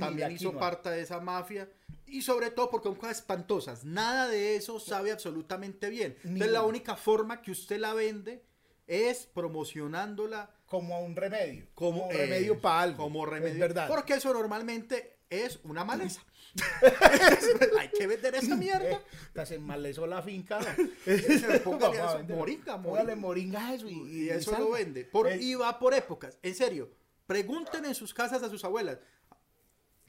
A: también
B: la
A: hizo
B: quinoa.
A: parte de esa mafia. Y sobre todo porque son cosas espantosas. Nada de eso sabe absolutamente bien. Entonces la única forma que usted la vende es promocionándola
B: Como un remedio.
A: como
B: un remedio para algo.
A: Como
B: Es
A: remedio.
B: verdad.
A: Porque eso normalmente es una maleza. Hay que vender esa mierda.
B: Estás en malezó la finca. *laughs*
A: Póngale eso, moringa,
B: Póngale
A: moringa.
B: a eso y,
A: Y eso lo vende. Por,
B: Eh,
A: y va por épocas. En serio. Pregunten en sus casas a sus abuelas.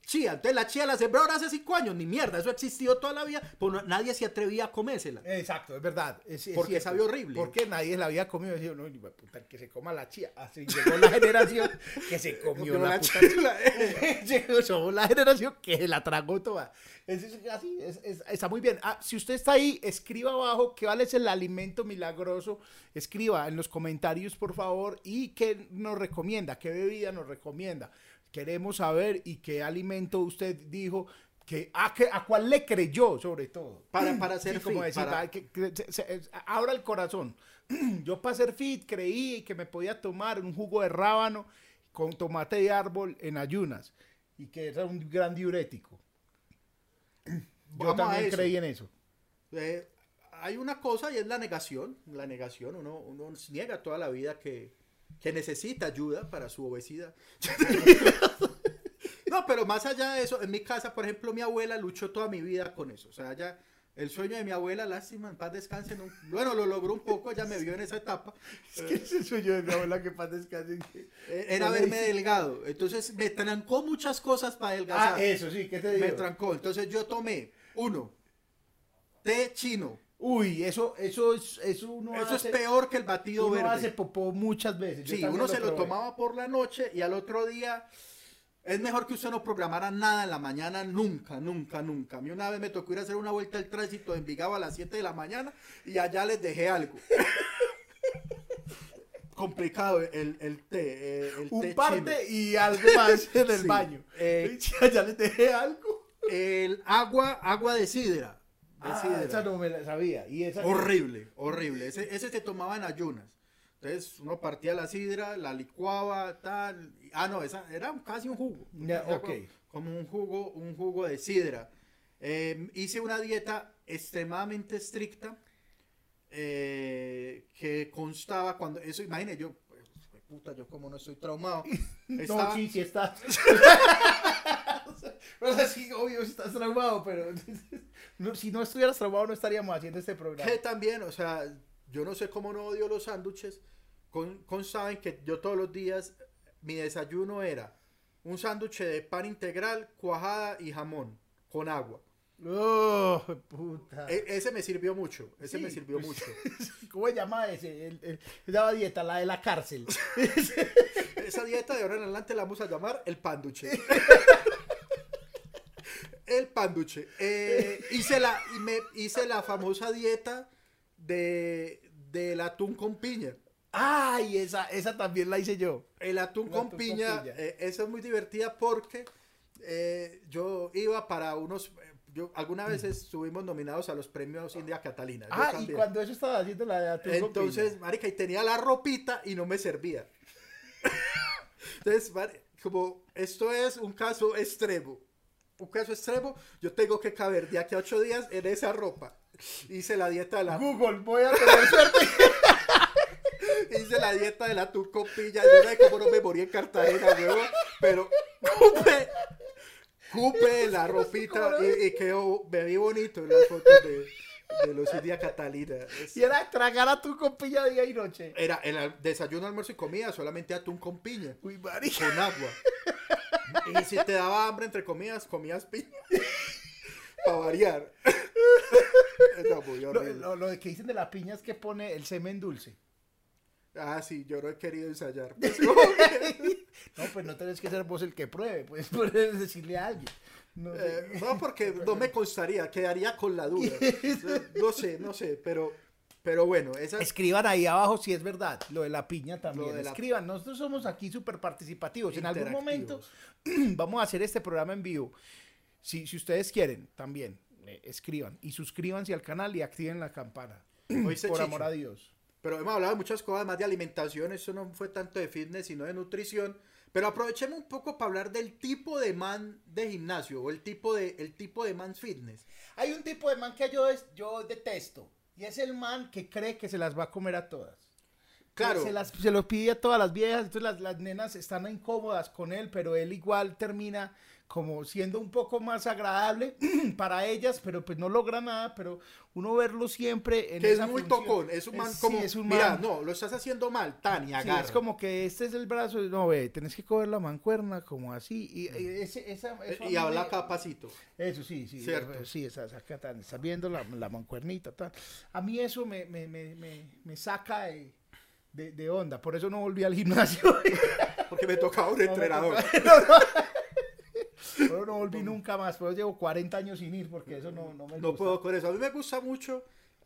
A: Chía, entonces la chía la sembraron hace cinco años, ni mierda, eso ha existido toda la vida, pues no- nadie se atrevía a comérsela.
B: Exacto, es verdad. es- es
A: Porque
B: cierto.
A: sabía horrible.
B: Porque nadie la había comido. Decía, no, ni puta, que se coma la chía. Así llegó la generación que se *laughs* comió la,
A: la
B: puta
A: chía. *laughs* *laughs*
B: Llegó- Somos la generación que la tragó toda. Es, es así, es- está muy bien. Ah, si usted está ahí, escriba abajo qué vale es el alimento milagroso. Escriba en los comentarios, por favor, y qué nos recomienda, qué bebida nos recomienda. Queremos saber y qué alimento usted dijo. Que, a, que, ¿A cuál le creyó, sobre todo? *clears throat*
A: Para, para hacer
B: Sí, como decir,
A: para-
B: "Ay, que- que se- se- es- abra el corazón. *clears throat* Yo para ser fit creí que me podía tomar un jugo de rábano con tomate de árbol en ayunas y que era un gran diurético. *clears throat* Yo
A: Vamos
B: también creí en eso.
A: Eh, hay una cosa y es la negación. La negación, uno, uno niega toda la vida que, que necesita ayuda para su obesidad. *laughs* no, pero más allá de eso, en mi casa, por ejemplo, mi abuela luchó toda mi vida con eso. O sea, ya el sueño de mi abuela, lástima, en paz descanse. no- bueno, lo logró un poco, ya me vio en esa etapa. *laughs*
B: ¿Qué es el sueño de mi abuela que paz descanse?
A: Eh, Era verme delgado. Entonces me trancó muchas cosas para adelgazar.
B: Ah, eso sí, ¿qué te digo?
A: me trancó. Entonces yo tomé, uno, té chino.
B: Uy, eso, eso es, eso uno
A: Eso es peor que el batido
B: uno
A: verde.
B: hace popó muchas veces. Yo
A: Sí, uno se lo tomaba por la noche y al otro día es mejor que usted no programara nada en la mañana, nunca, nunca, nunca. A mí una vez me tocó ir a hacer una vuelta al tránsito de Envigado a las 7 de la mañana y allá les dejé algo. *laughs* Complicado el, el té. eh, el té
B: Un
A: chino.
B: parte y algo más en el
A: Sí,
B: baño.
A: eh, *laughs*
B: ya les dejé algo.
A: El agua, agua de sidra. De
B: Ah,
A: sidra.
B: esa no me la sabía. Y esa
A: Horrible, horrible. Ese, ese se tomaba en ayunas. Entonces uno partía la sidra, la licuaba, tal. Ah, no, esa era casi un jugo.
B: Ok.
A: como, como un jugo, un jugo de sidra. Eh, hice una dieta extremadamente estricta eh, que constaba cuando eso, imagine yo, pues, puta, yo como no estoy traumado. *laughs* Estaba-
B: No, sí, sí estás. *laughs* *laughs* o sea, sí, obvio, estás traumado, pero *laughs* no, si no estuvieras traumado no estaríamos haciendo este programa.
A: Que también, o sea, yo no sé cómo no odio los sándwiches. Con, con saben que yo todos los días, mi desayuno era un sándwich de pan integral, cuajada y jamón con agua.
B: Oh, puta.
A: E- ese me sirvió mucho, ese
B: Sí,
A: me sirvió
B: pues,
A: mucho. *laughs*
B: ¿Cómo se llama ese? El, el, esa dieta, la de la cárcel.
A: Esa dieta de ahora en adelante la vamos a llamar el panduche. El panduche. Eh, hice, la, me, hice la famosa dieta de, del atún con piña.
B: Ay, esa, esa también la hice yo.
A: El atún
B: El
A: con
B: atún con
A: piña,
B: piña.
A: eh, esa es muy divertida porque eh, yo iba para unos, eh, yo alguna vez estuvimos nominados a los premios India Catalina.
B: Ah, y cuando eso estaba haciendo la de atún con
A: Entonces,
B: piña.
A: marica, y tenía la ropita y no me servía. *laughs* Entonces, como esto es un caso extremo, un caso extremo, yo tengo que caber de aquí a ocho días en esa ropa. Hice la dieta de la,
B: Google, voy a tener suerte. *laughs*
A: hice la dieta de la piña. Yo no sé cómo no me morí en Cartagena, huevo, pero cupe, cupe la ropita y, y quedó, me vi bonito en las fotos de, de los India Catalina. Es-
B: Y era tragar atún con piña día y noche.
A: Era el desayuno, almuerzo y comida, solamente atún con piña,
B: Uy, marica.
A: con agua. Y si te daba hambre entre comidas, comías piña. *laughs* Para variar. Era muy
B: Lo, lo, lo que dicen de la piña es que pone el semen dulce.
A: Ah, sí, yo no he querido ensayar. *laughs* Pues,
B: No, pues no tenés que ser vos el que pruebe, *laughs* puedes poder decirle a alguien. No, sé.
A: eh, no, porque no me constaría, quedaría con la duda. No sé, no sé, pero, pero bueno, esa
B: Escriban ahí abajo si es verdad, lo de la piña también.
A: La-
B: Escriban, nosotros somos aquí súper participativos. En algún momento *clears throat* vamos a hacer este programa en vivo. Si, si ustedes quieren, también eh, escriban y suscríbanse al canal y activen la campana.
A: ¿Oíste, *clears throat*
B: Por
A: Chicho?
B: amor a Dios.
A: pero hemos hablado de muchas cosas más de alimentación, eso no fue tanto de fitness, sino de nutrición. Pero aprovechemos un poco para hablar del tipo de man de gimnasio o el tipo de, el tipo de man fitness.
B: Hay un tipo de man que yo, yo detesto. Y es el man que cree que se las va a comer a todas.
A: Claro.
B: Se, las, se los pide a todas las viejas, entonces las, las nenas están incómodas con él, pero él igual termina como siendo un poco más agradable *clears throat* para ellas, pero pues no logra nada, pero uno verlo siempre en
A: Que es
B: esa
A: muy
B: función.
A: tocón, es un man como,
B: es un
A: mira,
B: man-
A: no, lo estás haciendo mal, Tania,
B: Sí, es como que este es el brazo, no ve, tenés que coger la mancuerna como así y, y ese, esa, eso a
A: y
B: mí
A: habla
B: me-
A: capacito.
B: Eso sí, sí,
A: Cierto.
B: eh, sí, esa, esa- acá tan- estás viendo la, la mancuernita, tal. A mí eso me, me, me, me, me saca de, de, de onda, por eso no volví al gimnasio. *laughs*
A: Porque me tocaba un
B: No
A: entrenador. *laughs*
B: no, no. Por eso no volví nunca más, por eso llevo 40 años sin ir, porque eso no, no me
A: No
B: gusta.
A: puedo con eso. A mí me gusta mucho.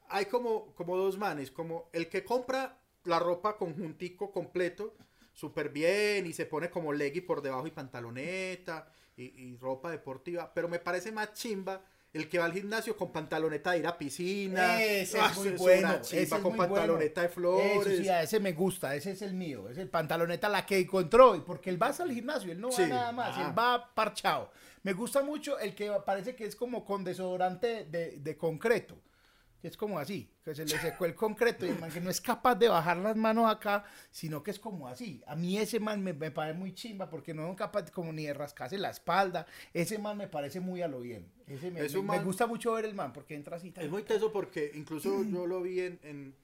A: Hay como, como dos manes, como el que compra la ropa conjuntico completo, súper bien, y se pone como leggy por debajo y pantaloneta y, y ropa deportiva. Pero me parece más chimba el que va al gimnasio con pantaloneta de ir a piscina.
B: Ese
A: Ah,
B: es muy
A: eso
B: bueno. ese es
A: con
B: muy
A: pantaloneta de
B: bueno.
A: flores.
B: Eso sí, a ese me gusta, ese es el mío. Es el pantaloneta la que encontró. Porque él va al gimnasio, él no
A: Sí,
B: va nada más,
A: ah.
B: él va parchado. Me gusta mucho el que parece que es como con desodorante de, de concreto. Que Es como así, que se le secó el concreto y el man que no es capaz de bajar las manos acá, sino que es como así. A mí ese man me, me parece muy chimba porque no es capaz como ni de rascarse la espalda. Ese man me parece muy a lo bien. Ese me,
A: Es
B: me-
A: un
B: me
A: man-
B: gusta mucho ver el man porque entra así.
A: Es muy teso porque incluso *clears throat* yo lo vi en, en,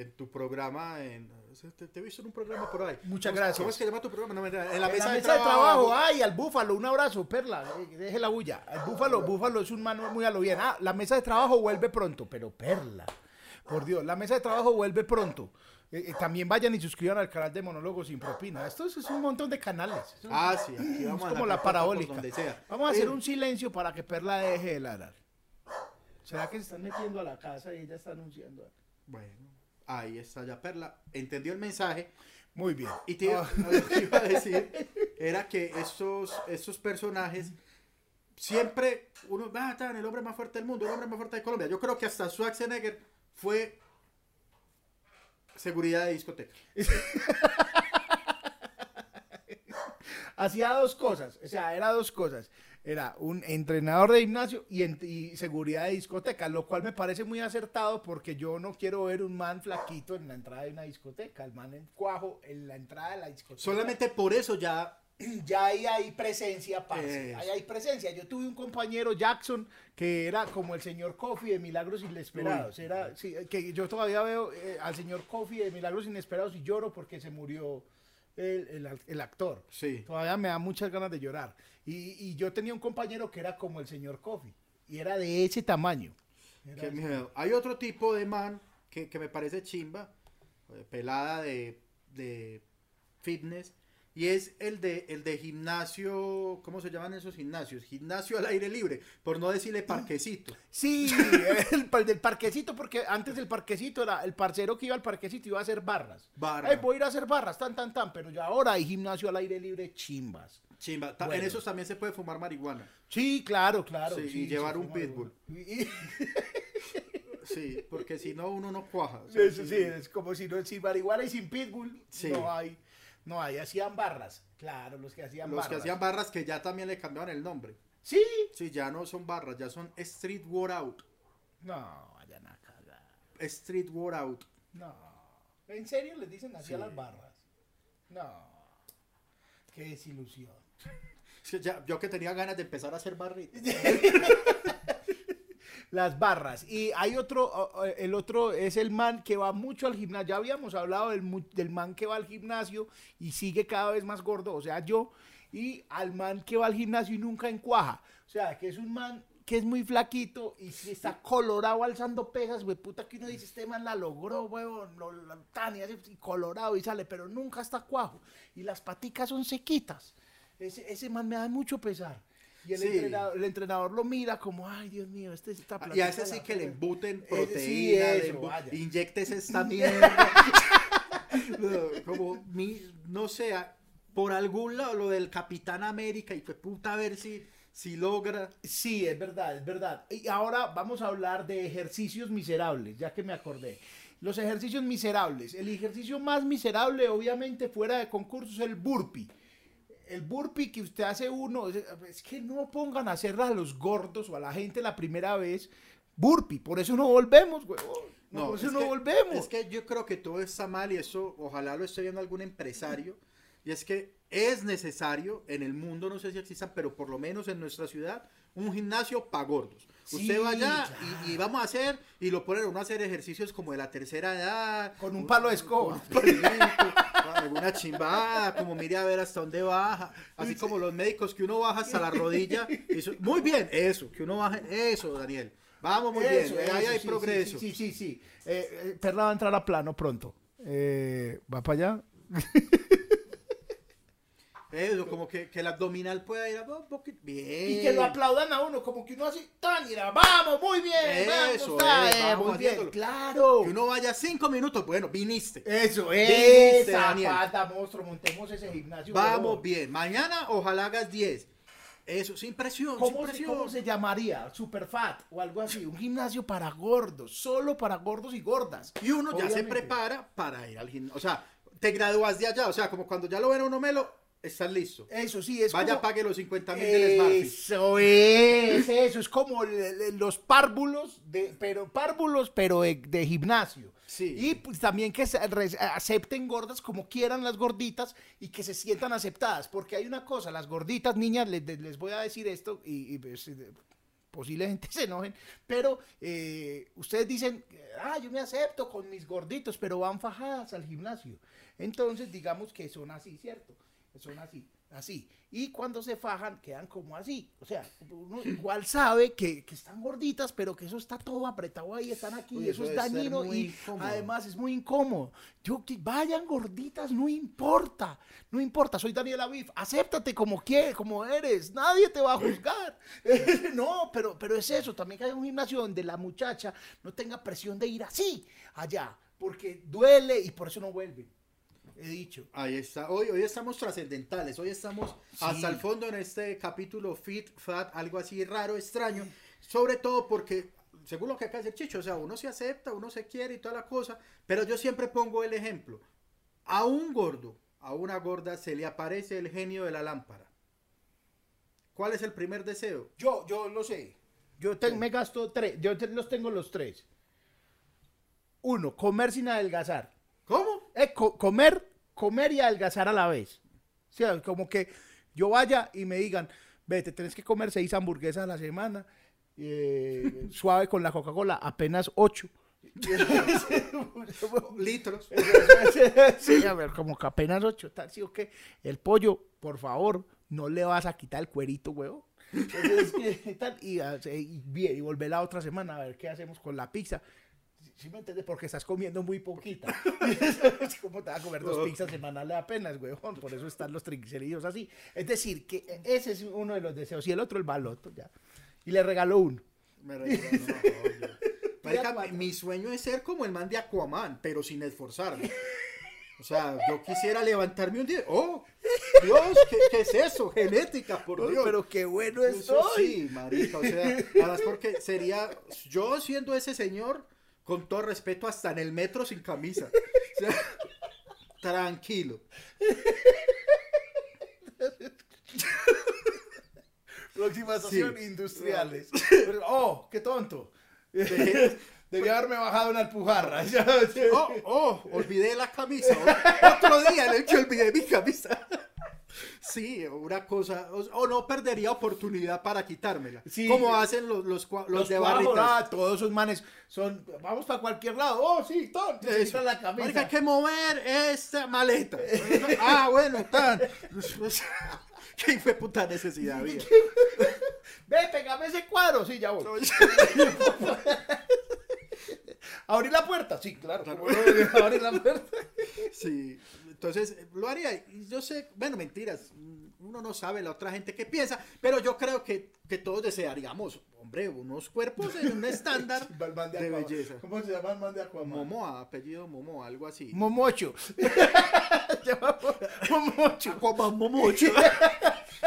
A: en tu programa. En, te, te he visto en un programa por ahí.
B: Muchas
A: ¿Cómo-
B: gracias.
A: ¿Cómo es que llama tu programa? No, en la
B: En
A: mesa,
B: la
A: de,
B: mesa de
A: trabajo.
B: trabajo, ay, al búfalo, un abrazo, Perla, eh, deje la bulla. Al búfalo, búfalo es un mano muy a lo bien. Ah, la mesa de trabajo vuelve pronto, pero Perla, por Dios, la mesa de trabajo vuelve pronto. Eh, eh, también vayan y suscriban al canal de Monólogos sin propina. Esto es, es un montón de canales. Es un-
A: Ah, sí, aquí
B: es
A: vamos a
B: como la parabólica. Vamos a hacer un silencio para que Perla deje de ladrar. ¿Será que se están metiendo a la casa y ella está anunciando?
A: Bueno, ahí está ya Perla. Entendió el mensaje.
B: Muy bien.
A: Y te,
B: Ah.
A: lo que iba a decir era que estos, estos personajes siempre uno va tan el hombre más fuerte del mundo, el hombre más fuerte de Colombia. Yo creo que hasta Schwarzenegger fue seguridad de discoteca. *laughs*
B: hacía dos cosas, o sea, era dos cosas. Era un entrenador de gimnasio y, en- y seguridad de discoteca, lo cual me parece muy acertado porque yo no quiero ver un man flaquito en la entrada de una discoteca, el man en cuajo en la entrada de la discoteca.
A: Solamente por eso ya *clears throat*
B: ya ahí hay presencia, parce,
A: Eso.
B: ahí hay presencia. Yo tuve un compañero, Jackson, que era como el señor Coffee de Milagros Inesperados. Era, sí, que yo todavía veo eh, al señor Coffee de Milagros Inesperados y lloro porque se murió el, el- el actor.
A: Sí.
B: Todavía me da muchas ganas de llorar. Y, y yo tenía un compañero que era como el señor Coffee. Y era de ese tamaño.
A: Qué miedo. Hay otro tipo de man que, que me parece chimba, eh, pelada de, de fitness, y es el de, el de gimnasio, ¿cómo se llaman esos gimnasios? Gimnasio al aire libre, por no decirle parquecito.
B: Sí, *laughs* el, pa- del parquecito, porque antes del parquecito era el parcero que iba al parquecito iba a hacer barras.
A: Barra.
B: Ay, voy a ir a hacer barras, tan, tan, tan, pero ya ahora hay gimnasio al aire libre chimbas.
A: Chimba.
B: Bueno.
A: En esos también se puede fumar marihuana.
B: Sí, claro, claro.
A: Sí, y
B: sí,
A: llevar
B: sí,
A: un pitbull.
B: Y-
A: Sí, porque si no, uno no cuaja. O sea,
B: Eso sí, es como si no, sin marihuana y sin pitbull,
A: Sí.
B: no hay, no hay, hacían barras. Claro, los que hacían
A: Los
B: barras.
A: que hacían barras que ya también le cambiaron el nombre.
B: Sí.
A: Sí, ya no son barras, ya son Street Workout.
B: No, vayan a cagar.
A: Street Workout.
B: No. ¿En serio les dicen así a las barras? No. Qué desilusión. *laughs*
A: Ya- yo que tenía ganas de empezar a hacer barritas. *laughs*
B: Las barras. Y hay otro, el otro es el man que va mucho al gimnasio. Ya habíamos hablado del, del man que va al gimnasio y sigue cada vez más gordo, o sea, yo. Y al man que va al gimnasio y nunca encuaja. O sea, que es un man que es muy flaquito y si está colorado alzando pesas, güey, puta que uno dice, este man la logró, huevón, lo- tan y hace- y colorado y sale, pero nunca está cuajo. Y las paticas son sequitas. Ese, ese man me da mucho pesar. Y el,
A: Sí.
B: entrenador, el entrenador lo mira como, ay, Dios mío, este está
A: Y a ese sí que le embuten proteína,
B: sí,
A: le
B: eso, vaya.
A: inyectes esta mierda. *laughs* No, como, mi, no sé, por algún lado lo del Capitán América y fue puta a ver si, si logra.
B: Sí, es verdad, es verdad. Y ahora vamos a hablar de ejercicios miserables, ya que me acordé. los ejercicios miserables. El ejercicio más miserable, obviamente, fuera de concurso, es el burpee. El burpee que usted hace uno, es, que no pongan a hacer a los gordos o a la gente la primera vez burpee. Por eso no volvemos, huevón. No, por eso
A: es
B: no
A: que-
B: volvemos.
A: Es que yo creo que todo está mal y eso ojalá lo esté viendo algún empresario. Y es que es necesario en el mundo, no sé si existan, pero por lo menos en nuestra ciudad, un gimnasio para gordos.
B: Sí,
A: Usted va allá y, y vamos a hacer, y lo ponen a uno a hacer ejercicios como de la tercera edad.
B: Con un palo de escoba.
A: con un alguna chimbada, como mire a ver hasta dónde baja. Así como los médicos que uno baja hasta la rodilla. y muy bien, eso, que uno baje, eso, Daniel. Vamos muy
B: Eso,
A: bien, ahí hay
B: sí,
A: progreso.
B: Sí, sí, sí. sí. Eh, eh, Perla va a entrar a plano pronto. Eh, ¿Va para allá? *laughs*
A: Eso, como que, que el abdominal pueda ir a un poquito. Bien.
B: Y que lo aplaudan a uno, como que uno así, tan, la, vamos, muy bien, vamos,
A: Eso,
B: está,
A: eh,
B: eh,
A: vamos
B: muy bien,
A: haciéndolo.
B: claro.
A: Que uno vaya cinco minutos, bueno, viniste.
B: Eso,
A: Viste,
B: esa
A: Daniel.
B: pata, monstruo, montemos ese gimnasio.
A: Vamos
B: huevón.
A: bien. Mañana ojalá hagas 10. Eso, sin presión, sin
B: ¿Cómo se,
A: presión.
B: ¿Cómo se llamaría? Superfat o algo así. Un gimnasio para gordos, solo para gordos y gordas.
A: Y uno ya se
B: Obviamente.
A: prepara para ir al gimnasio. O sea, te gradúas de allá. O sea, como cuando ya lo ven uno melo, estás listo.
B: Eso sí, es
A: Vaya,
B: como...
A: pague los 50 mil del Smartfit.
B: Eso es, eso es como le- le- los párvulos, de, pero párvulos, pero de, de gimnasio.
A: Sí.
B: Y pues también que se re- acepten gordas como quieran las gorditas y que se sientan aceptadas. Porque hay una cosa, las gorditas, niñas, les, les voy a decir esto y, y, pues, eh, posiblemente *laughs* se enojen, pero eh, ustedes dicen, ah, yo me acepto con mis gorditos, pero van fajadas al gimnasio. Entonces, digamos que son así, ¿cierto? Son así, así. Y cuando se fajan, quedan como así. O sea, uno igual sabe que, que están gorditas, pero que eso está todo apretado ahí, están aquí,
A: Uy,
B: y eso
A: eso
B: es dañino y
A: incómodo.
B: además es muy incómodo. Yo que vayan gorditas, no importa, no importa. Soy Daniel Aviv, acéptate como quieres, como eres, nadie te va a juzgar. *laughs* no, pero, pero es eso, también que haya un gimnasio donde la muchacha no tenga presión de ir así allá, porque duele y por eso no vuelve. He dicho.
A: Ahí está. Hoy, hoy estamos trascendentales. Hoy estamos hasta el fondo en este capítulo Fit, Fat, algo así raro, extraño. Sobre todo porque, según lo que acaba de decir Chicho, o sea, uno se acepta, uno se quiere y toda la cosa. Pero yo siempre pongo el ejemplo. A un gordo, a una gorda, se le aparece el genio de la lámpara. ¿Cuál es el primer deseo?
B: Yo, yo lo sé. Yo te- me gasto tres. Yo te- los tengo los tres. Uno, comer sin adelgazar.
A: ¿Cómo?
B: Eh, co- comer, comer y adelgazar a la vez. O sea, como que yo vaya y me digan, vete, tenés que comer seis hamburguesas a la semana, eh, *laughs* suave con la Coca-Cola, apenas ocho. *laughs*
A: Litros. *laughs*
B: sí, a ver, como que apenas ocho, tal, sí, o qué. El pollo, por favor, no le vas a quitar el cuerito, huevo. Entonces. Y, hace- y y volver la otra semana a ver qué hacemos con la pizza. ¿Sí me entiendes? Porque estás comiendo muy poquita. *laughs* *laughs* ¿Cómo te vas a comer dos pizzas semanales apenas, huevón? Por eso están los triglicéridos así. Es decir, que ese es uno de los deseos. Y el otro, el baloto, ya. Y le regaló uno.
A: Me regaló, no, *laughs* mi sueño es ser como el man de Aquaman, pero sin esforzarme. O sea, yo quisiera levantarme un día. ¡Oh! Dios, ¿qué, qué es eso? Genética, por Dios.
B: pero qué bueno
A: Eso
B: estoy.
A: sí, marica. O sea, además porque sería yo siendo ese señor, con todo respeto, hasta en el metro sin camisa. *laughs* O sea, tranquilo.
B: Próxima estación,
A: Sí.
B: industriales. oh, qué tonto. *laughs* Debí haberme bajado una alpujarra.
A: Oh, oh, olvidé la camisa. Otro día en el que olvidé mi camisa. Sí, una cosa. O, o no perdería oportunidad para quitármela.
B: Sí.
A: como hacen los, los, de
B: cuajos,
A: barritas.
B: ah, todos esos manes son. Vamos para cualquier lado. Oh, sí. Se
A: Eso.
B: la camisa.
A: Marica, hay que mover esta maleta. *laughs* ah, bueno, tan. *laughs* ¿Qué de puta necesidad había? *laughs*
B: Ve, pegame ese cuadro. Sí, ya voy. ¿Abrir la puerta? Sí, claro.
A: Claro.
B: ¿cómo no? Abrir la puerta.
A: Sí, entonces eh, lo haría. Y yo sé, bueno, mentiras, uno no sabe la otra gente qué piensa, pero yo creo que, que todos desearíamos, hombre, unos cuerpos en un *laughs* estándar de belleza.
B: ¿Cómo se llama el man de Aquaman?
A: Momoa, apellido Momoa, algo así.
B: Momocho. *laughs* Momocho.
A: Aquaman Momocho. *laughs*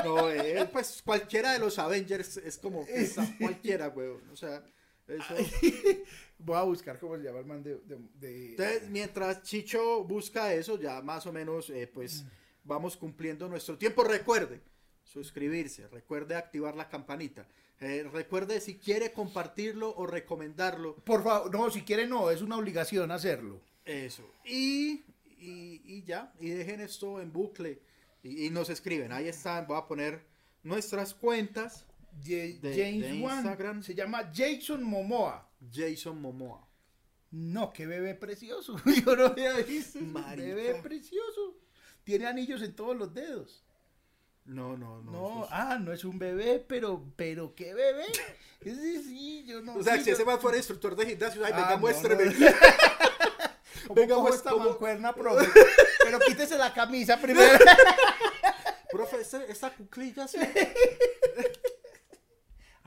A: No, él, pues cualquiera de los Avengers es como que cualquiera, weón. O sea, Eso. *laughs*
B: Voy a buscar cómo se llama el man de... de- de-
A: Entonces, mientras Chicho busca eso, ya más o menos, eh, pues vamos cumpliendo nuestro tiempo. Recuerde suscribirse, recuerde activar la campanita. eh, recuerde si quiere compartirlo o recomendarlo.
B: Por favor, no, si quiere no, es una obligación hacerlo.
A: Eso. Y, y, y ya, y dejen esto en bucle y, y nos escriben. Ahí están, voy a poner nuestras cuentas. De-
B: James
A: de
B: Wan
A: Instagram.
B: se llama Jason Momoa.
A: Jason Momoa.
B: No, qué bebé precioso. *laughs* Yo no había visto. Bebé precioso. Tiene anillos en todos los dedos.
A: No, no, no.
B: No,
A: es-
B: ah, no es un bebé, pero, pero qué bebé. *laughs* Ese sí, yo no.
A: O sea,
B: sí,
A: si
B: yo-
A: ese man fuera instructor de gimnasio, ay,
B: Ah,
A: venga,
B: no,
A: muéstreme.
B: no. ¿Cómo *laughs*
A: Venga,
B: esta
A: ¿cómo?
B: mancuerna, profe? Pero quítese la camisa primero.
A: Profe, esta, esta cuclilla sí.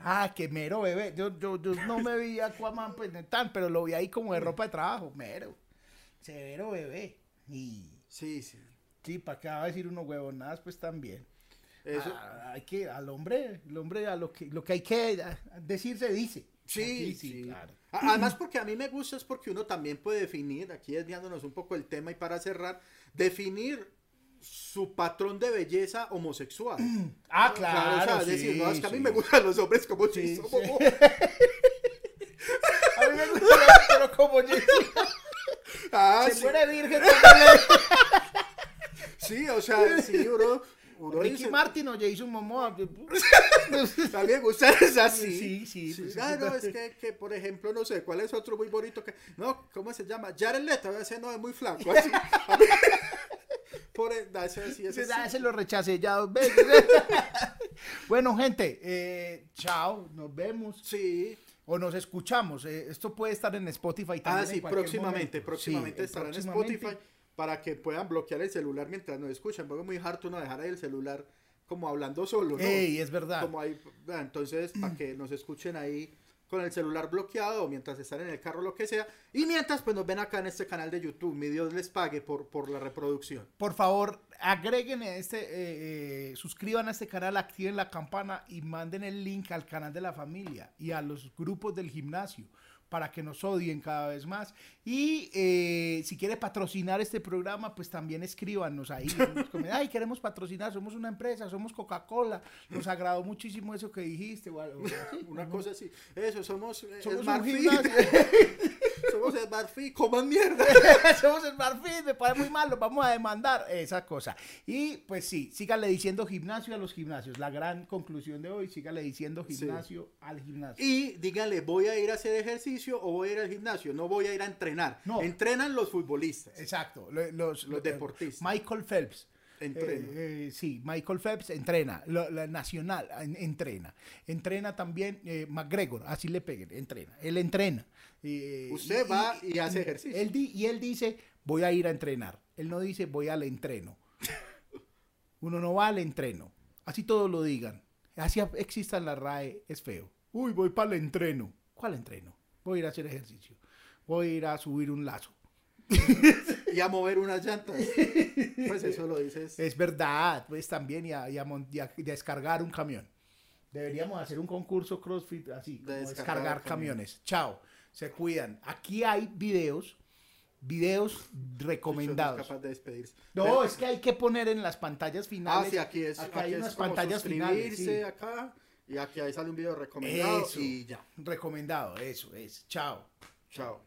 B: Ah, qué mero bebé. Yo, yo, yo no me vi a Aquaman pues tan, pero lo vi ahí como de ropa de trabajo. Mero. Severo bebé. Y
A: Sí, sí.
B: sí, para qué va a decir uno huevonadas, pues también.
A: Eso.
B: Ah, hay que, al hombre, el hombre a lo que, lo que hay que decir se dice.
A: Sí,
B: Aquí
A: sí.
B: claro.
A: Además, porque a mí me gusta es porque uno también puede definir, aquí desviándonos un poco el tema y para cerrar, definir su patrón de belleza homosexual. *clears throat*
B: Ah,
A: o
B: claro.
A: sea,
B: sí,
A: decir, no, es que a mí
B: sí.
A: me gustan los hombres como
B: Sí, sí. *laughs* A mí me gusta, pero como
A: Ah,
B: se
A: sí,
B: muere virgen,
A: sí, o sea, sí, uno
B: Ricky
A: dice,
B: Martin o Jason Momoa. *laughs*
A: a me gusta es así.
B: Sí, sí, pues,
A: ah,
B: sí.
A: no, es que, que, por ejemplo, no sé, ¿cuál es otro muy bonito que, no, ¿cómo se llama? Jared Leto, ese no es muy flaco, así. *laughs* Por, ese sí, ese *laughs* sí.
B: ese lo rechacé ya dos veces. *laughs* bueno, gente, eh, chao, nos vemos
A: Sí,
B: o nos escuchamos. eh, esto puede estar en Spotify también.
A: Ah, sí, próximamente,
B: momento.
A: próximamente
B: Sí,
A: estará
B: próximamente.
A: en Spotify para que puedan bloquear el celular mientras nos escuchan, porque es muy harto uno dejar ahí el celular como hablando solo, ¿no?
B: Ey, es verdad.
A: Como ahí, entonces, para que nos escuchen ahí con el celular bloqueado o mientras están en el carro, lo que sea. Y mientras, pues nos ven acá en este canal de YouTube. Mi Dios les pague por, por la reproducción.
B: Por favor, agreguen este, eh, eh, suscriban a este canal, activen la campana y manden el link al canal de la familia y a los grupos del gimnasio para que nos odien cada vez más. Y eh, si quiere patrocinar este programa, pues también escríbanos ahí. Ay, queremos patrocinar, somos una empresa, somos Coca-Cola. Nos agradó muchísimo eso que dijiste.
A: Una cosa así. Eso, somos, eh,
B: Somos un gimnasio. *laughs*
A: somos Smart Fit, coman mierda. *laughs*
B: Somos el Marfil, me parece muy mal, los vamos a demandar, esa cosa. Y pues sí, síganle diciendo gimnasio a los gimnasios. La gran conclusión de hoy, síganle diciendo
A: Sí.
B: gimnasio al gimnasio.
A: Y díganle, voy a ir a hacer ejercicio o voy a ir al gimnasio. No voy a ir a entrenar.
B: No.
A: Entrenan los futbolistas.
B: Exacto, lo- los,
A: Los
B: eh,
A: deportistas.
B: Michael Phelps.
A: Entrena.
B: Eh, eh, sí, Michael Phelps entrena, la nacional en- entrena, entrena también eh, McGregor, así le peguen, entrena, él entrena. Eh,
A: Usted va y hace ejercicio.
B: Él di- y él dice, voy a ir a entrenar, él no dice, voy al entreno. *laughs* Uno no va al entreno, así todos lo digan, así exista en la RAE, es feo. Uy, voy para el entreno. ¿Cuál entreno? Voy a ir a hacer ejercicio, voy a ir a subir un lazo. *laughs*
A: Y a mover unas llantas. *laughs* Pues eso lo dices.
B: Es verdad, pues también y a, y y y descargar un camión. Deberíamos hacer un concurso CrossFit así, como
A: descargar
B: descargar,
A: camiones.
B: camiones. Chao, se cuidan. Aquí hay videos, videos
A: no
B: recomendados.
A: capaz de despedirse.
B: No,
A: Pero-
B: es que hay que poner en las pantallas
A: Ah,
B: finales.
A: sí, aquí es.
B: Acá
A: aquí
B: hay
A: es
B: unas
A: como
B: pantallas finales. sí.
A: acá. Y aquí ahí sale un video recomendado.
B: Eso.
A: Y ya.
B: Recomendado, eso es. Chao.
A: Chao.